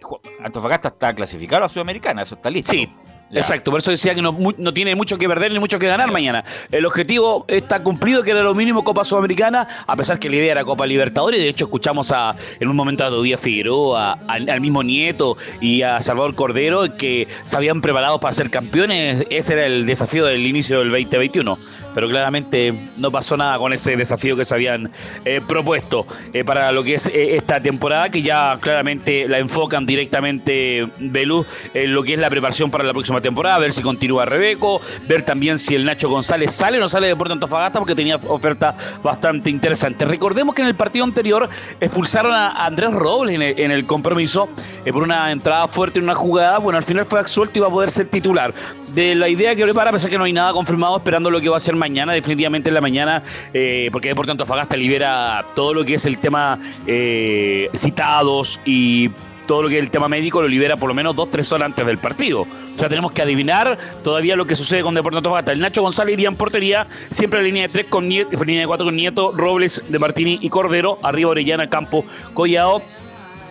Ju- Antofagasta está clasificado a Sudamericana, eso está listo. Sí. Exacto, por eso decía que no, no tiene mucho que perder ni mucho que ganar mañana. El objetivo está cumplido, que era lo mínimo Copa Sudamericana, a pesar que la idea era Copa Libertadores. De hecho, escuchamos a, en un momento a Todavía Figueroa, al, al mismo Nieto y a Salvador Cordero, que se habían preparado para ser campeones. Ese era el desafío del inicio del 2021. Pero claramente no pasó nada con ese desafío que se habían eh, propuesto eh, para lo que es eh, esta temporada, que ya claramente la enfocan directamente Belú en lo que es la preparación para la próxima temporada, ver si continúa Rebeco, ver también si el Nacho González sale o no sale de Puerto Antofagasta, porque tenía oferta bastante interesante. Recordemos que en el partido anterior expulsaron a Andrés Robles en el, compromiso eh, por una entrada fuerte en una jugada. Bueno, al final fue absuelto y va a poder ser titular. De la idea que prepara, a pesar que no hay nada confirmado, esperando lo que va a ser mañana, definitivamente en la mañana, eh, porque Deportes Antofagasta libera todo lo que es el tema eh, citados y todo lo que es el tema médico lo libera por lo menos dos, tres horas antes del partido. O sea, tenemos que adivinar todavía lo que sucede con Deportes Antofagasta. El Nacho González iría en portería, siempre en línea de tres con Nieto, línea de cuatro con Nieto, Robles, De Martini y Cordero, arriba Orellana, Campo, Collao.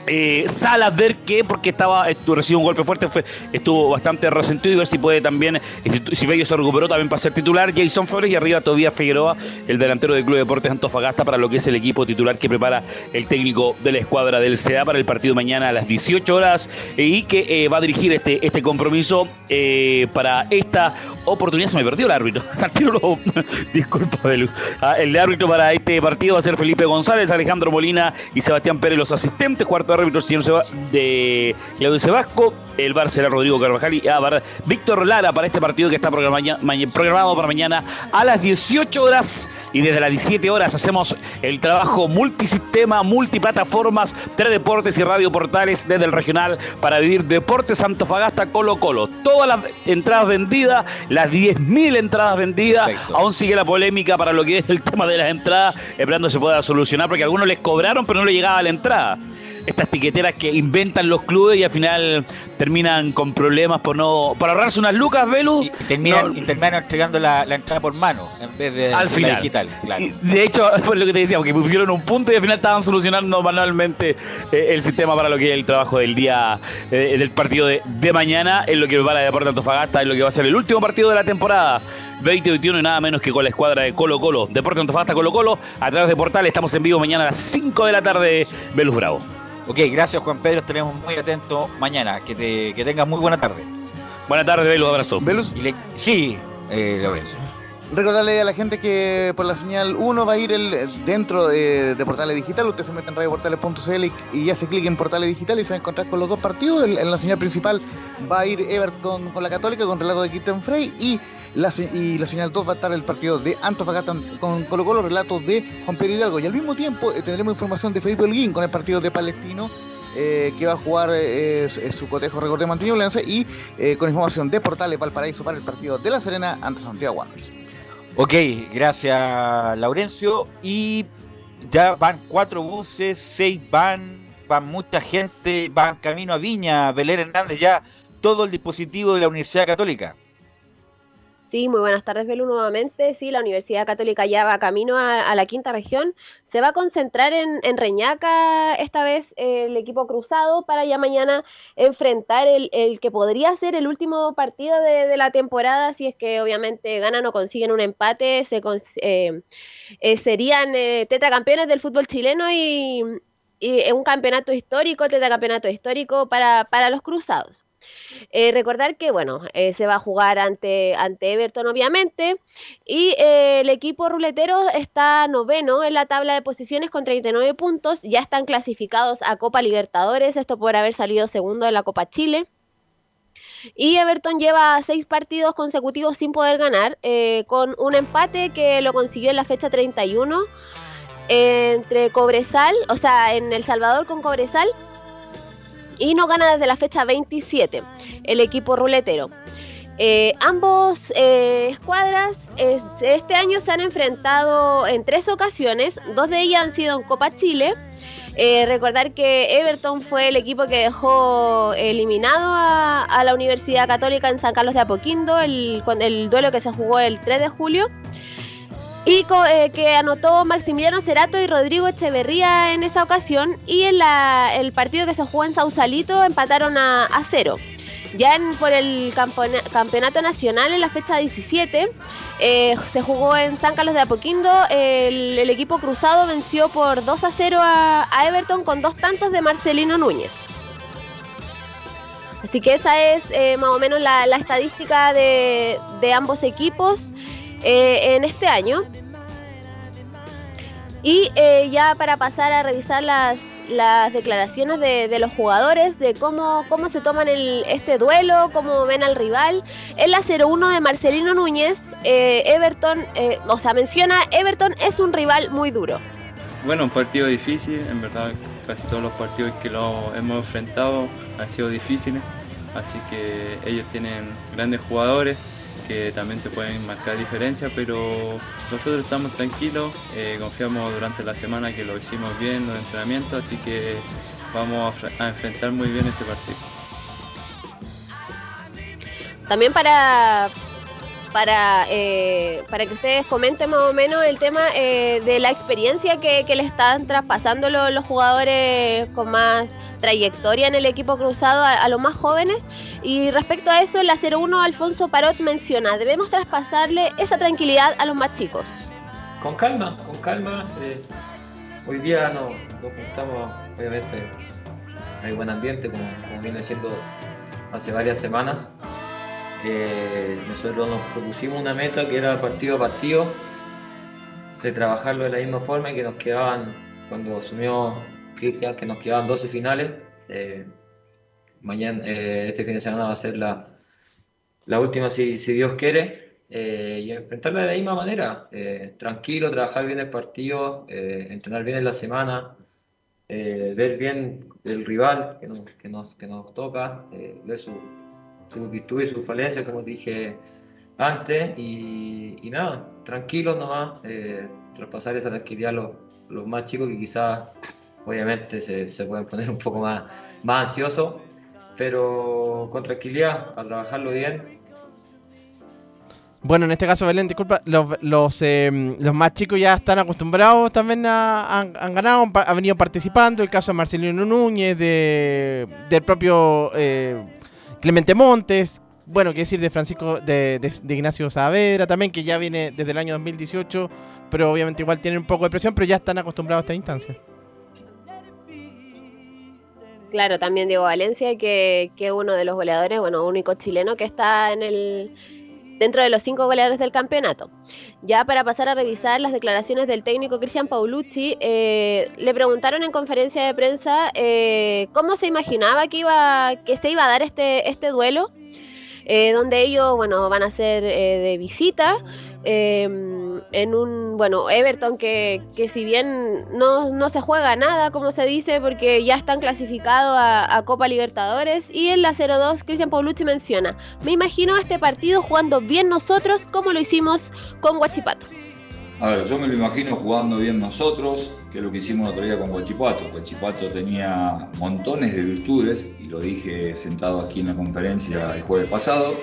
Eh, Salas ver que porque estaba estuvo, recibió un golpe fuerte fue, estuvo bastante resentido y ver si puede también eh, si, Bello se recuperó también para ser titular. Jason Flores y arriba todavía Figueroa el delantero del Club Deportes Antofagasta para lo que es el equipo titular que prepara el técnico de la escuadra del CDA para el partido mañana a las 18 horas eh, y que eh, va a dirigir este, este compromiso eh, para esta oportunidad. Se me perdió el árbitro. *laughs* *laughs* Disculpa, Velus. Ah, el árbitro para este partido va a ser Felipe González, Alejandro Molina y Sebastián Pérez, los asistentes. Cuarto árbitro, el señor Seba- de Claudio Sebasco. El bar será Rodrigo Carvajal y ah, Víctor Lara para este partido que está programa- ma- programado para mañana a las 18 horas. Y desde las 17 horas hacemos el trabajo multisistema, multiplataformas, tres deportes y radio portales desde el regional para vivir Deportes Antofagasta Colo Colo. Todas las entradas vendidas, las 10.000 entradas vendidas. Aún sigue la polémica para lo que es el *laughs* tema de las entradas, esperando se pueda solucionar porque algunos les cobraron pero no le llegaba la entrada. Estas piqueteras que inventan los clubes y al final terminan con problemas por no por ahorrarse unas lucas, Velu. Y terminan, No, y terminan entregando la, la entrada por mano en vez de Al la final. digital. Claro. De hecho, *laughs* fue lo que te decía, porque pusieron un punto y al final estaban solucionando manualmente eh, el sistema para lo que es el trabajo del día eh, del partido de, de mañana, en lo que va a Deportes Antofagasta, en lo que va a ser el último partido de la temporada 2021 y nada menos que con la escuadra de Colo Colo. Deportes Antofagasta Colo Colo, a través de Portal, estamos en vivo mañana a las 5 de la tarde, Velus Bravo. Ok, gracias Juan Pedro, estaremos muy atentos mañana. Que, te, que tengas muy buena tarde. Buena tarde, Velus, abrazo. ¿Velus? Y le- sí, eh, Lorenzo. Recordarle a la gente que por la señal 1 va a ir el, dentro de, de Portales Digital. Usted se mete en radioportales.cl y, y hace clic en Portales Digital y se va a encontrar con los dos partidos. En, en la señal principal va a ir Everton con la Católica con relato de Kitten Frey y y la señal 2 va a estar el partido de Antofagasta con Colo Colo, relatos de Juan Pedro Hidalgo. Y al mismo tiempo eh, tendremos información de Felipe Holguín con el partido de Palestino. eh, que va a jugar eh, es su cotejo recordemos ante Ñublense y con información de Portales Valparaíso para el partido de La Serena ante Santiago Wanderers. Ok, gracias Laurencio. Y ya van cuatro buses, seis van, van mucha gente, van camino a Viña, Belén Hernández, ya todo el dispositivo de la Universidad Católica. Sí, muy buenas tardes, Belu, nuevamente. Sí, la Universidad Católica ya va camino a, la quinta región. Se va a concentrar en, en Reñaca esta vez eh, el equipo cruzado para ya mañana enfrentar el, que podría ser el último partido de, la temporada si es que obviamente ganan o consiguen un empate. Se cons- eh, eh, serían eh, del fútbol chileno y, y es un campeonato histórico, tetracampeonato histórico para los cruzados. Eh, recordar que, bueno, eh, se va a jugar ante, ante Everton, obviamente, y eh, el equipo ruletero está noveno en la tabla de posiciones con 39 puntos, ya están clasificados a Copa Libertadores, esto por haber salido segundo en la Copa Chile. Y Everton lleva seis partidos consecutivos sin poder ganar, con un empate que lo consiguió en la fecha 31 eh, entre Cobresal, o sea, en El Salvador con Cobresal, y no gana desde la fecha 27 el equipo ruletero. Eh, ambos eh, escuadras es- este año se han enfrentado en tres ocasiones, dos de ellas han sido en Copa Chile. Eh, recordar que Everton fue el equipo que dejó eliminado a, a la Universidad Católica en San Carlos de Apoquindo, el, el duelo que se jugó el 3 de julio y eh, que anotó Maximiliano Cerato y Rodrigo Echeverría en esa ocasión y en la- el partido que se jugó en Sausalito empataron a, a cero. Ya en- por el campeonato nacional en la fecha 17 eh, se jugó en San Carlos de Apoquindo, el, equipo cruzado venció por 2 a 0 a, a Everton con dos tantos de Marcelino Núñez. Así que esa es eh, más o menos la, la estadística de, de ambos equipos eh, en este año. Y eh, ya para pasar a revisar las, las declaraciones de, los jugadores, de cómo, cómo se toman este duelo, cómo ven al rival. En la 0-1 de Marcelino Núñez, eh, Everton, o sea, menciona, Everton es un rival muy duro. Bueno, un partido difícil, en verdad casi todos los partidos que lo hemos enfrentado han sido difíciles, así que ellos tienen grandes jugadores que también te pueden marcar diferencia, pero nosotros estamos tranquilos, eh, confiamos durante la semana que lo hicimos bien, los entrenamientos, así que vamos a, fre- a enfrentar muy bien ese partido. También para, para, eh, para que ustedes comenten más o menos el tema eh, de la experiencia que, le están traspasando lo- los jugadores con más trayectoria en el equipo cruzado a, los más jóvenes. Y respecto a eso, la 01 Alfonso Parot menciona, debemos traspasarle esa tranquilidad a los más chicos. Con calma, con calma. eh, hoy día no- nos juntamos, obviamente hay buen ambiente, como, como viene siendo hace varias semanas. eh, nosotros nos propusimos una meta que era partido a partido, de trabajarlo de la misma forma que nos quedaban, cuando asumió Cristian, que nos quedaban 12 finales. eh, mañana, eh, este fin de semana va a ser la, la última si, si Dios quiere. eh, y enfrentarla de la misma manera, tranquilo, trabajar bien el partido, entrenar bien en la semana, ver bien el rival que nos, que nos, que nos toca, ver su, sus virtudes y sus falencias, como dije antes, y, nada, tranquilos nomás, traspasar esa tranquilidad a los, los más chicos que quizás, obviamente, se, se pueden poner un poco más, más ansiosos, pero con tranquilidad, a trabajarlo bien, Bueno, en este caso, Belén, disculpa, los, los, eh, los más chicos ya están acostumbrados también a, han, han ganado, han, venido participando. El caso de Marcelino Núñez, de, del propio eh, Clemente Montes, bueno, qué decir de Francisco, de, de- de Ignacio Saavedra también, que ya viene desde el año 2018, pero obviamente igual tienen un poco de presión, pero ya están acostumbrados a esta instancia. Claro, también Diego Valencia, que, es uno de los goleadores, bueno, único chileno que está en el dentro de los cinco goleadores del campeonato. Ya para pasar a revisar las declaraciones del técnico Cristian Paulucci, eh, le preguntaron en conferencia de prensa eh, cómo se imaginaba que iba que se iba a dar este este duelo, eh, donde ellos, bueno, van a ser eh, de visita. eh, en un, bueno, Everton que, que si bien no, no se juega nada, como se dice, porque ya están clasificados a, Copa Libertadores, y en la 0-2 Cristian Paulucci menciona, me imagino este partido jugando bien nosotros como lo hicimos con Guachipato. A ver, yo me lo imagino jugando bien nosotros, que es lo que hicimos el otro día con Guachipato. Guachipato tenía montones de virtudes, y lo dije sentado aquí en la conferencia el jueves pasado.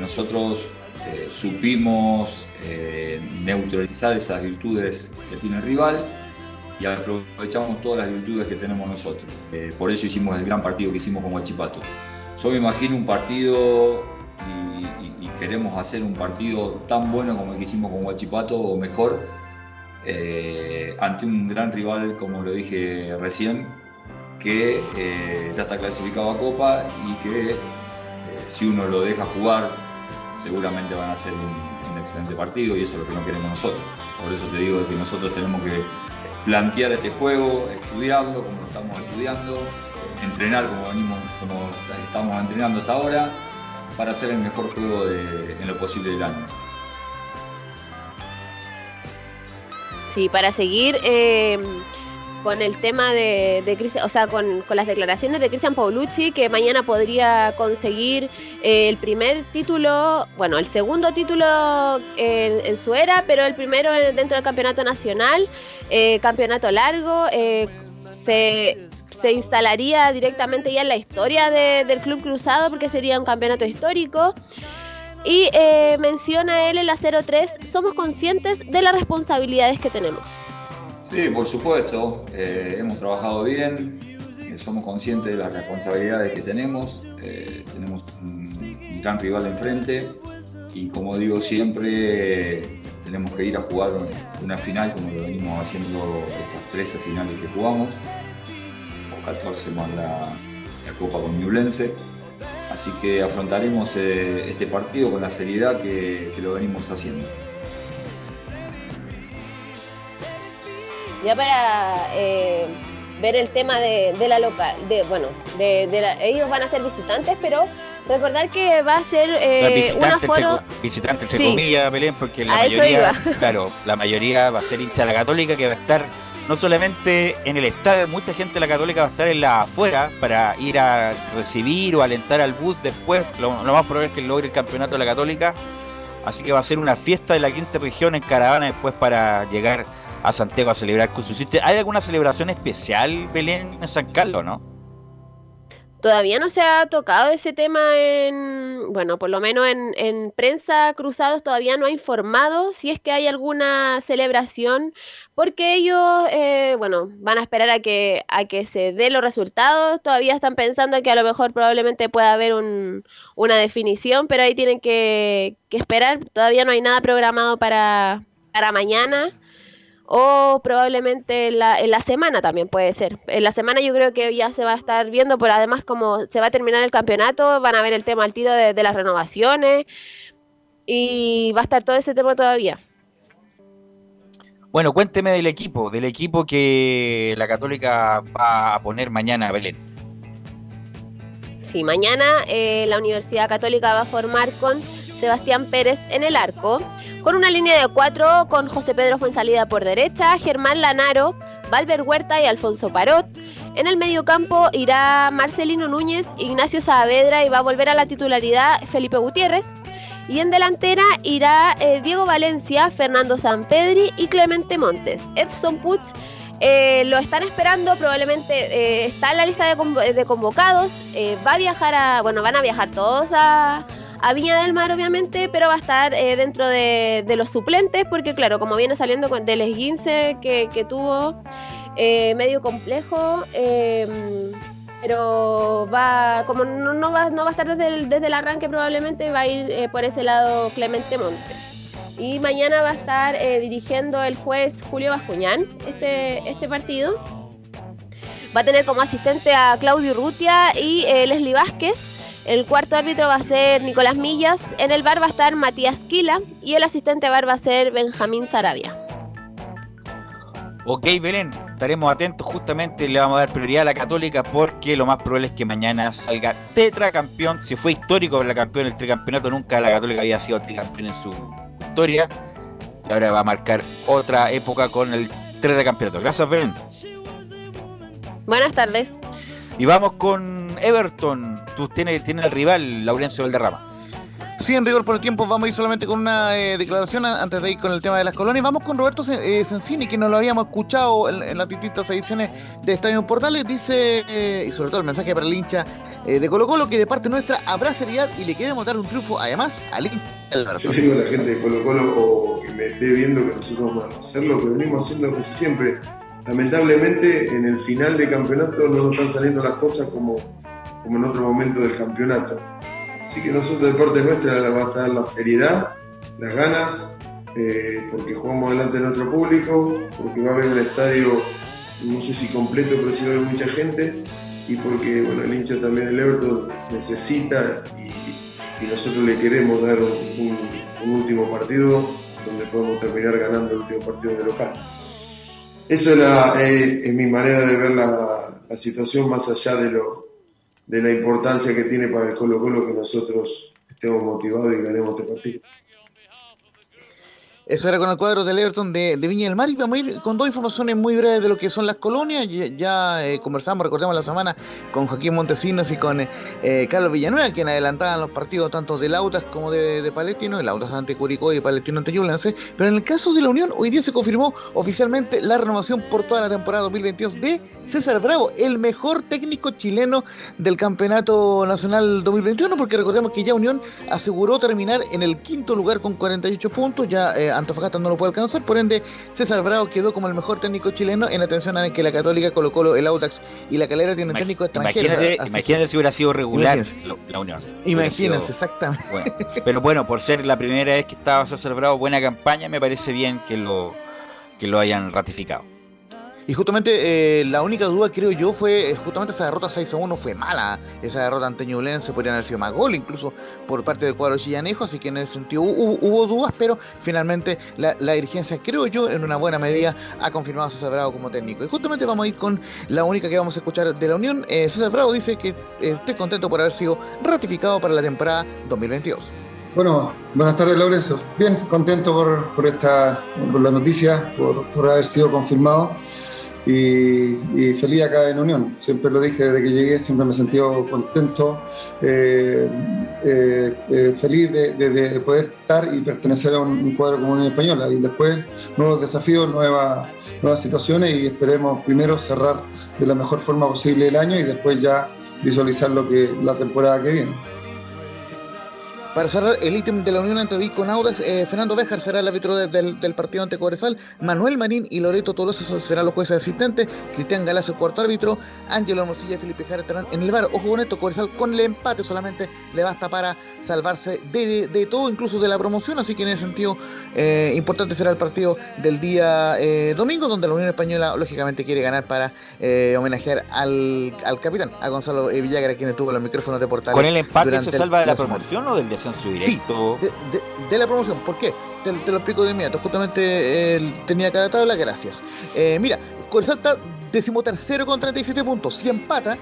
Nosotros eh, supimos eh, neutralizar esas virtudes que tiene el rival y aprovechamos todas las virtudes que tenemos nosotros. Eh, por eso hicimos el gran partido que hicimos con Guachipato. Yo me imagino un partido y, queremos hacer un partido tan bueno como el que hicimos con Guachipato o mejor eh, ante un gran rival, como lo dije recién, que ya está clasificado a Copa y que si uno lo deja jugar seguramente van a hacer un, excelente partido y eso es lo que no queremos nosotros. Por eso te digo que nosotros tenemos que plantear este juego, estudiarlo como lo estamos estudiando, entrenar como venimos, como estamos entrenando hasta ahora, para hacer el mejor juego en lo posible del año. Sí, para seguir eh, con el tema de, de o sea, con, las declaraciones de Cristian Paulucci, que mañana podría conseguir eh, el primer título, bueno, el segundo título en, en su era, pero el primero en- dentro del campeonato nacional, eh, campeonato largo, eh, se, instalaría directamente ya en la historia de- del Club Cruzado, porque sería un campeonato histórico. Y menciona él en la 03, somos conscientes de las responsabilidades que tenemos. Sí, por supuesto, eh, hemos trabajado bien, eh, somos conscientes de las responsabilidades que tenemos, eh, tenemos un, gran rival enfrente y como digo siempre tenemos que ir a jugar una final como lo venimos haciendo estas 13 finales que jugamos, o 14 más la, Copa con Ñublense. Así que afrontaremos este partido con la seriedad que lo venimos haciendo. Ya para eh, ver el tema de, de la local, de, bueno, de, de la- ellos van a ser visitantes, pero recordar que va a ser O sea, eh, un visitante, entre, aforo... visitante entre Sí. comillas, Belén, porque la A mayoría, *laughs* claro, la mayoría va a ser hincha de la Católica que va a estar no solamente en el estadio, mucha gente de la Católica va a estar en la afuera para ir a recibir o alentar al bus después. Lo, lo más probable es que logre el campeonato de la Católica. Así que va a ser una fiesta de la quinta región en caravana después para llegar a Santiago a celebrar con su. ¿Hay alguna celebración especial, Belén, en San Carlos, no? Todavía no se ha tocado ese tema en, bueno, por lo menos en, en prensa Cruzados todavía no ha informado si es que hay alguna celebración, porque ellos, eh, bueno, van a esperar a que, a que se den los resultados, todavía están pensando que a lo mejor probablemente pueda haber un, una definición, pero ahí tienen que, que esperar, todavía no hay nada programado para, para mañana. O probablemente en la, en la semana también puede ser. En la semana yo creo que ya se va a estar viendo, pero además como se va a terminar el campeonato, van a ver el tema al tiro de, de las renovaciones y va a estar todo ese tema todavía. Bueno, cuénteme del equipo, del equipo que la Católica va a poner mañana, Belén. Sí, mañana eh, la Universidad Católica va a formar con Sebastián Pérez en el arco, con una línea de cuatro con José Pedro Fuensalida por derecha, Germán Lanaro, Valver Huerta y Alfonso Parot. En el mediocampo irá Marcelino Núñez, Ignacio Saavedra y va a volver a la titularidad Felipe Gutiérrez. Y en delantera irá eh, Diego Valencia, Fernando Sampedri y Clemente Montes. Edson Puch eh, lo están esperando, probablemente eh, está en la lista de, convo- de convocados. va a viajar a, bueno, van a viajar todos a, a Viña del Mar, obviamente, pero va a estar eh, dentro de, los suplentes, porque claro, como viene saliendo del esguince que, tuvo, eh, medio complejo. eh, pero va, como no, va, no va a estar desde el, arranque probablemente, va a ir eh, por ese lado Clemente Montes. Y mañana va a estar dirigiendo el juez Julio Bascuñán este, este partido. Va a tener como asistente a Claudio Rutia y Leslie Vázquez. El cuarto árbitro va a ser Nicolás Millas. En el bar va a estar Matías Quila. Y el asistente bar va a ser Benjamín Sarabia. Ok, Belén, estaremos atentos. Justamente le vamos a dar prioridad a la Católica porque lo más probable es que mañana salga tetracampeón. Si fue histórico para la campeón el tricampeonato, nunca la Católica había sido tricampeón en su historia. Y ahora va a marcar otra época con el tetracampeonato. Gracias, Belén. Buenas tardes. Y vamos con Everton. Tú tienes, tienes el rival, Laurencio Valderrama. Sí, en rigor por el tiempo vamos a ir solamente con una eh, declaración antes de ir con el tema de las colonias. Vamos con Roberto Sen- eh, que nos lo habíamos escuchado en, en las distintas ediciones de Estadio Portales. Dice, eh, y sobre todo el mensaje para el hincha eh, de Colo Colo, que de parte nuestra habrá seriedad y le queremos dar un triunfo además al hincha. del. Yo digo a la gente de Colo Colo o que me esté viendo que nosotros vamos a hacer lo que venimos haciendo casi siempre. Lamentablemente en el final de campeonato no nos están saliendo las cosas como, como en otro momento del campeonato. Así que nosotros de parte nuestra va a estar la seriedad, las ganas, eh, porque jugamos delante de nuestro público, porque va a haber un estadio, no sé si completo, pero sí va a haber mucha gente, y porque bueno, el hincha también del Everton necesita y, nosotros le queremos dar un último partido donde podemos terminar ganando el último partido de local. Eso es, la- eh, es mi manera de ver la, la situación más allá de, lo, de la importancia que tiene para el Colo Colo que nosotros estemos motivados y ganemos este partido. Eso era con el cuadro del Everton de, de Viña del Mar y vamos a ir con dos informaciones muy breves de lo que son las colonias. Ya, ya, eh, conversamos, recordemos la semana con Joaquín Montesinos y con eh, Carlos Villanueva, quien adelantaban los partidos tanto del Autas como de, de Palestino, el Autas ante Curicó y Palestino ante Ñublense. Pero en el caso de la Unión, hoy día se confirmó oficialmente la renovación por toda la temporada 2022 de César Bravo, el mejor técnico chileno del Campeonato Nacional 2021, porque recordemos que ya Unión aseguró terminar en el quinto lugar con 48 puntos, ya eh, Antofagasta no lo puede alcanzar, por ende César Bravo quedó como el mejor técnico chileno en atención a que la Católica, Colo Colo, el Audax y la Calera tienen técnico extranjero. Imagínate, imagínate si hubiera sido regular la Unión. Imagínense, sido- exactamente. bueno. Pero bueno, por ser la primera vez que estaba César Bravo, buena campaña, me parece bien que lo, que lo hayan ratificado. Y justamente eh, la única duda, creo yo, fue eh, justamente esa derrota 6 a 1 fue mala. Esa derrota ante Ñublense podrían haber sido más gol, incluso por parte del cuadro chillanejo. Así que en ese sentido hubo, hubo dudas, pero finalmente la, la dirigencia, creo yo, en una buena medida ha confirmado a César Bravo como técnico. Y justamente vamos a ir con la única que vamos a escuchar de la Unión. Eh, César Bravo dice que eh, esté contento por haber sido ratificado para la temporada 2022. Bueno, buenas tardes, Laurencio. Bien, contento por, por esta por la noticia, por haber sido confirmado y, feliz acá en Unión. Siempre lo dije desde que llegué, siempre me he sentido contento, eh, eh, eh, feliz de poder estar y pertenecer a un, un cuadro como Unión Española. Y después, nuevos desafíos, nuevas, nuevas situaciones y esperemos primero cerrar de la mejor forma posible el año y después ya visualizar lo que la temporada que viene. Para cerrar el ítem de la unión ante Dico Audas, eh, Fernando Béjar será el árbitro de- del, del partido ante Cobresal, Manuel Marín y Loreto Tolosa serán los jueces asistentes, Cristian Galaz el cuarto árbitro, Ángelo Hermosilla y Felipe Jara estarán en el bar. Ojo con esto, Cobresal con el empate solamente le basta para salvarse de, de- de todo, incluso de la promoción, así que en ese sentido eh, importante será el partido del día eh, domingo, donde la Unión Española lógicamente quiere ganar para eh, homenajear al, al capitán, a Gonzalo eh, Villagra, quien estuvo en los micrófonos de Portales. ¿Con el empate se salva de la semana. promoción o del descenso directo? De, de- de la promoción, ¿por qué? Te, te lo explico de inmediato. Justamente eh, tenía cada tabla, gracias. Eh, mira, Cobresal está decimotercero con 37 puntos. Si empata,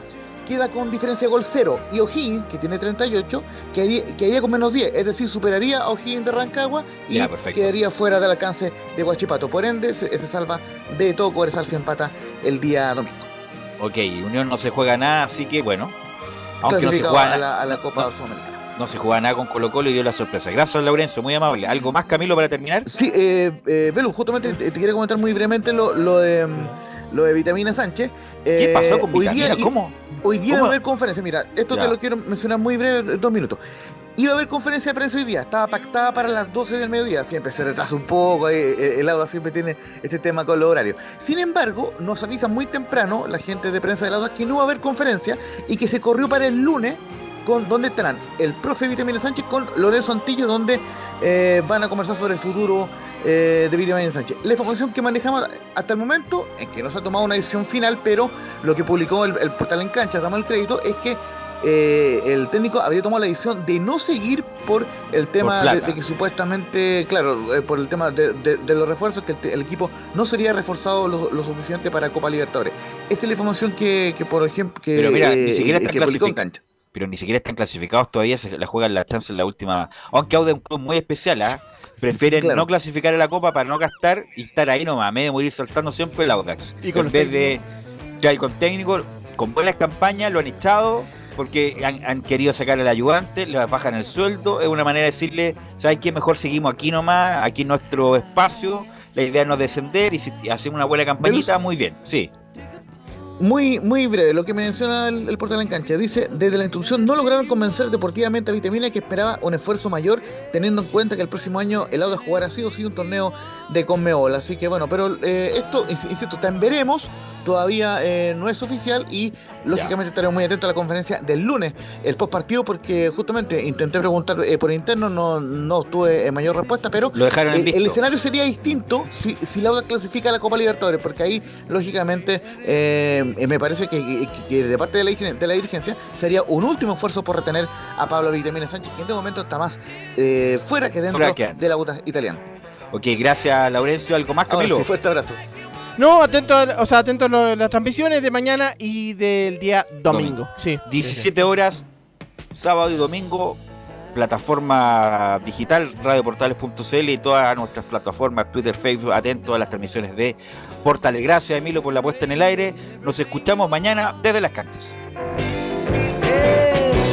queda con diferencia de gol cero. Y O'Higgins, que tiene 38, quedaría, quedaría con menos 10. Es decir, superaría a O'Higgins de Rancagua y Ya, quedaría fuera del alcance de Huachipato. Por ende, se, se salva de todo Cobresal si empata el día domingo. Ok, Unión no se juega nada, así que bueno. Aunque no se juega a la, a la Copa Sudamericana. No se juega nada con Colo Colo y dio la sorpresa. Gracias, Laurencio, muy amable. ¿Algo más, Camilo, para terminar? Sí, eh, eh, Belu, justamente te, te quería comentar muy brevemente lo, lo de mm, lo de Vitamina Sánchez. ¿Qué Eh, pasó con hoy Vitamina? día- ¿Cómo? Hoy día ¿Cómo? va a haber conferencia. Mira, esto Ya. te lo quiero mencionar muy breve, dos minutos. Iba a haber conferencia de prensa hoy día, estaba pactada para las 12 del mediodía, siempre se retrasa un poco, eh, eh, el Auda siempre tiene este tema con los horarios. Sin embargo, nos avisan muy temprano la gente de prensa del Auda que no va a haber conferencia y que se corrió para el lunes, con donde estarán el profe Vitamina Sánchez con Lorenzo Antillo, donde eh, van a conversar sobre el futuro eh, de Vitamina Sánchez. La información que manejamos hasta el momento, en que no se ha tomado una decisión final, pero lo que publicó el, el portal en cancha, damos el crédito, es que eh, el técnico habría tomado la decisión de no seguir por el tema de, que supuestamente, claro, eh, por el tema de, de- de los refuerzos, que el, equipo no sería reforzado lo, lo suficiente para Copa Libertadores. Esa es la información que, que, por ejemplo, que, Pero mira, ni siquiera que publicó en clasificados. Pero ni siquiera están clasificados todavía, se la juegan la chance en la última. Aunque Auda es un club muy especial, ¿ah? Prefieren claro. no clasificar a la Copa para no gastar y estar ahí nomás, de morir saltando siempre el Audax. Y con en vez de. Ya, y con técnicos, con buenas campañas, lo han echado porque han, han querido sacar al ayudante, le bajan el sueldo. Es una manera de decirle, ¿sabes qué? Mejor seguimos aquí nomás, aquí en nuestro espacio. La idea no es descender y si hacemos una buena campañita, muy bien, sí. Muy, muy breve, lo que menciona el, el portal en cancha. Dice, desde la instrucción no lograron convencer deportivamente a Vitamina que esperaba un esfuerzo mayor, teniendo en cuenta que el próximo año el Auda jugará sí o sí un torneo de Conmebol. Así que bueno, pero eh, esto, ins- insisto, en veremos, todavía eh, no es oficial y lógicamente estaremos muy atentos a la conferencia del lunes, el post partido, porque justamente intenté preguntar eh, por interno, no, no tuve eh, mayor respuesta, pero Lo dejaron en el, escenario sería distinto si, si la Auda clasifica a la Copa Libertadores, porque ahí, lógicamente, eh, eh, me parece que, que- que de parte de la, de la dirigencia sería un último esfuerzo por retener a Pablo Vitamina Sánchez, que en este momento está más eh, fuera que dentro de la UTA italiana. Ok, gracias, Laurencio. ¿Algo más, Camilo? Ahora sí, fuerte abrazo. No, atento, a, o sea, atento a lo- las transmisiones de mañana y del día domingo. Sí. 17 horas, sábado y domingo, plataforma digital, radioportales.cl y todas nuestras plataformas, Twitter, Facebook, atentos a las transmisiones de Portales. Gracias, Emilio, por la puesta en el aire. Nos escuchamos mañana desde las canchas. Yes,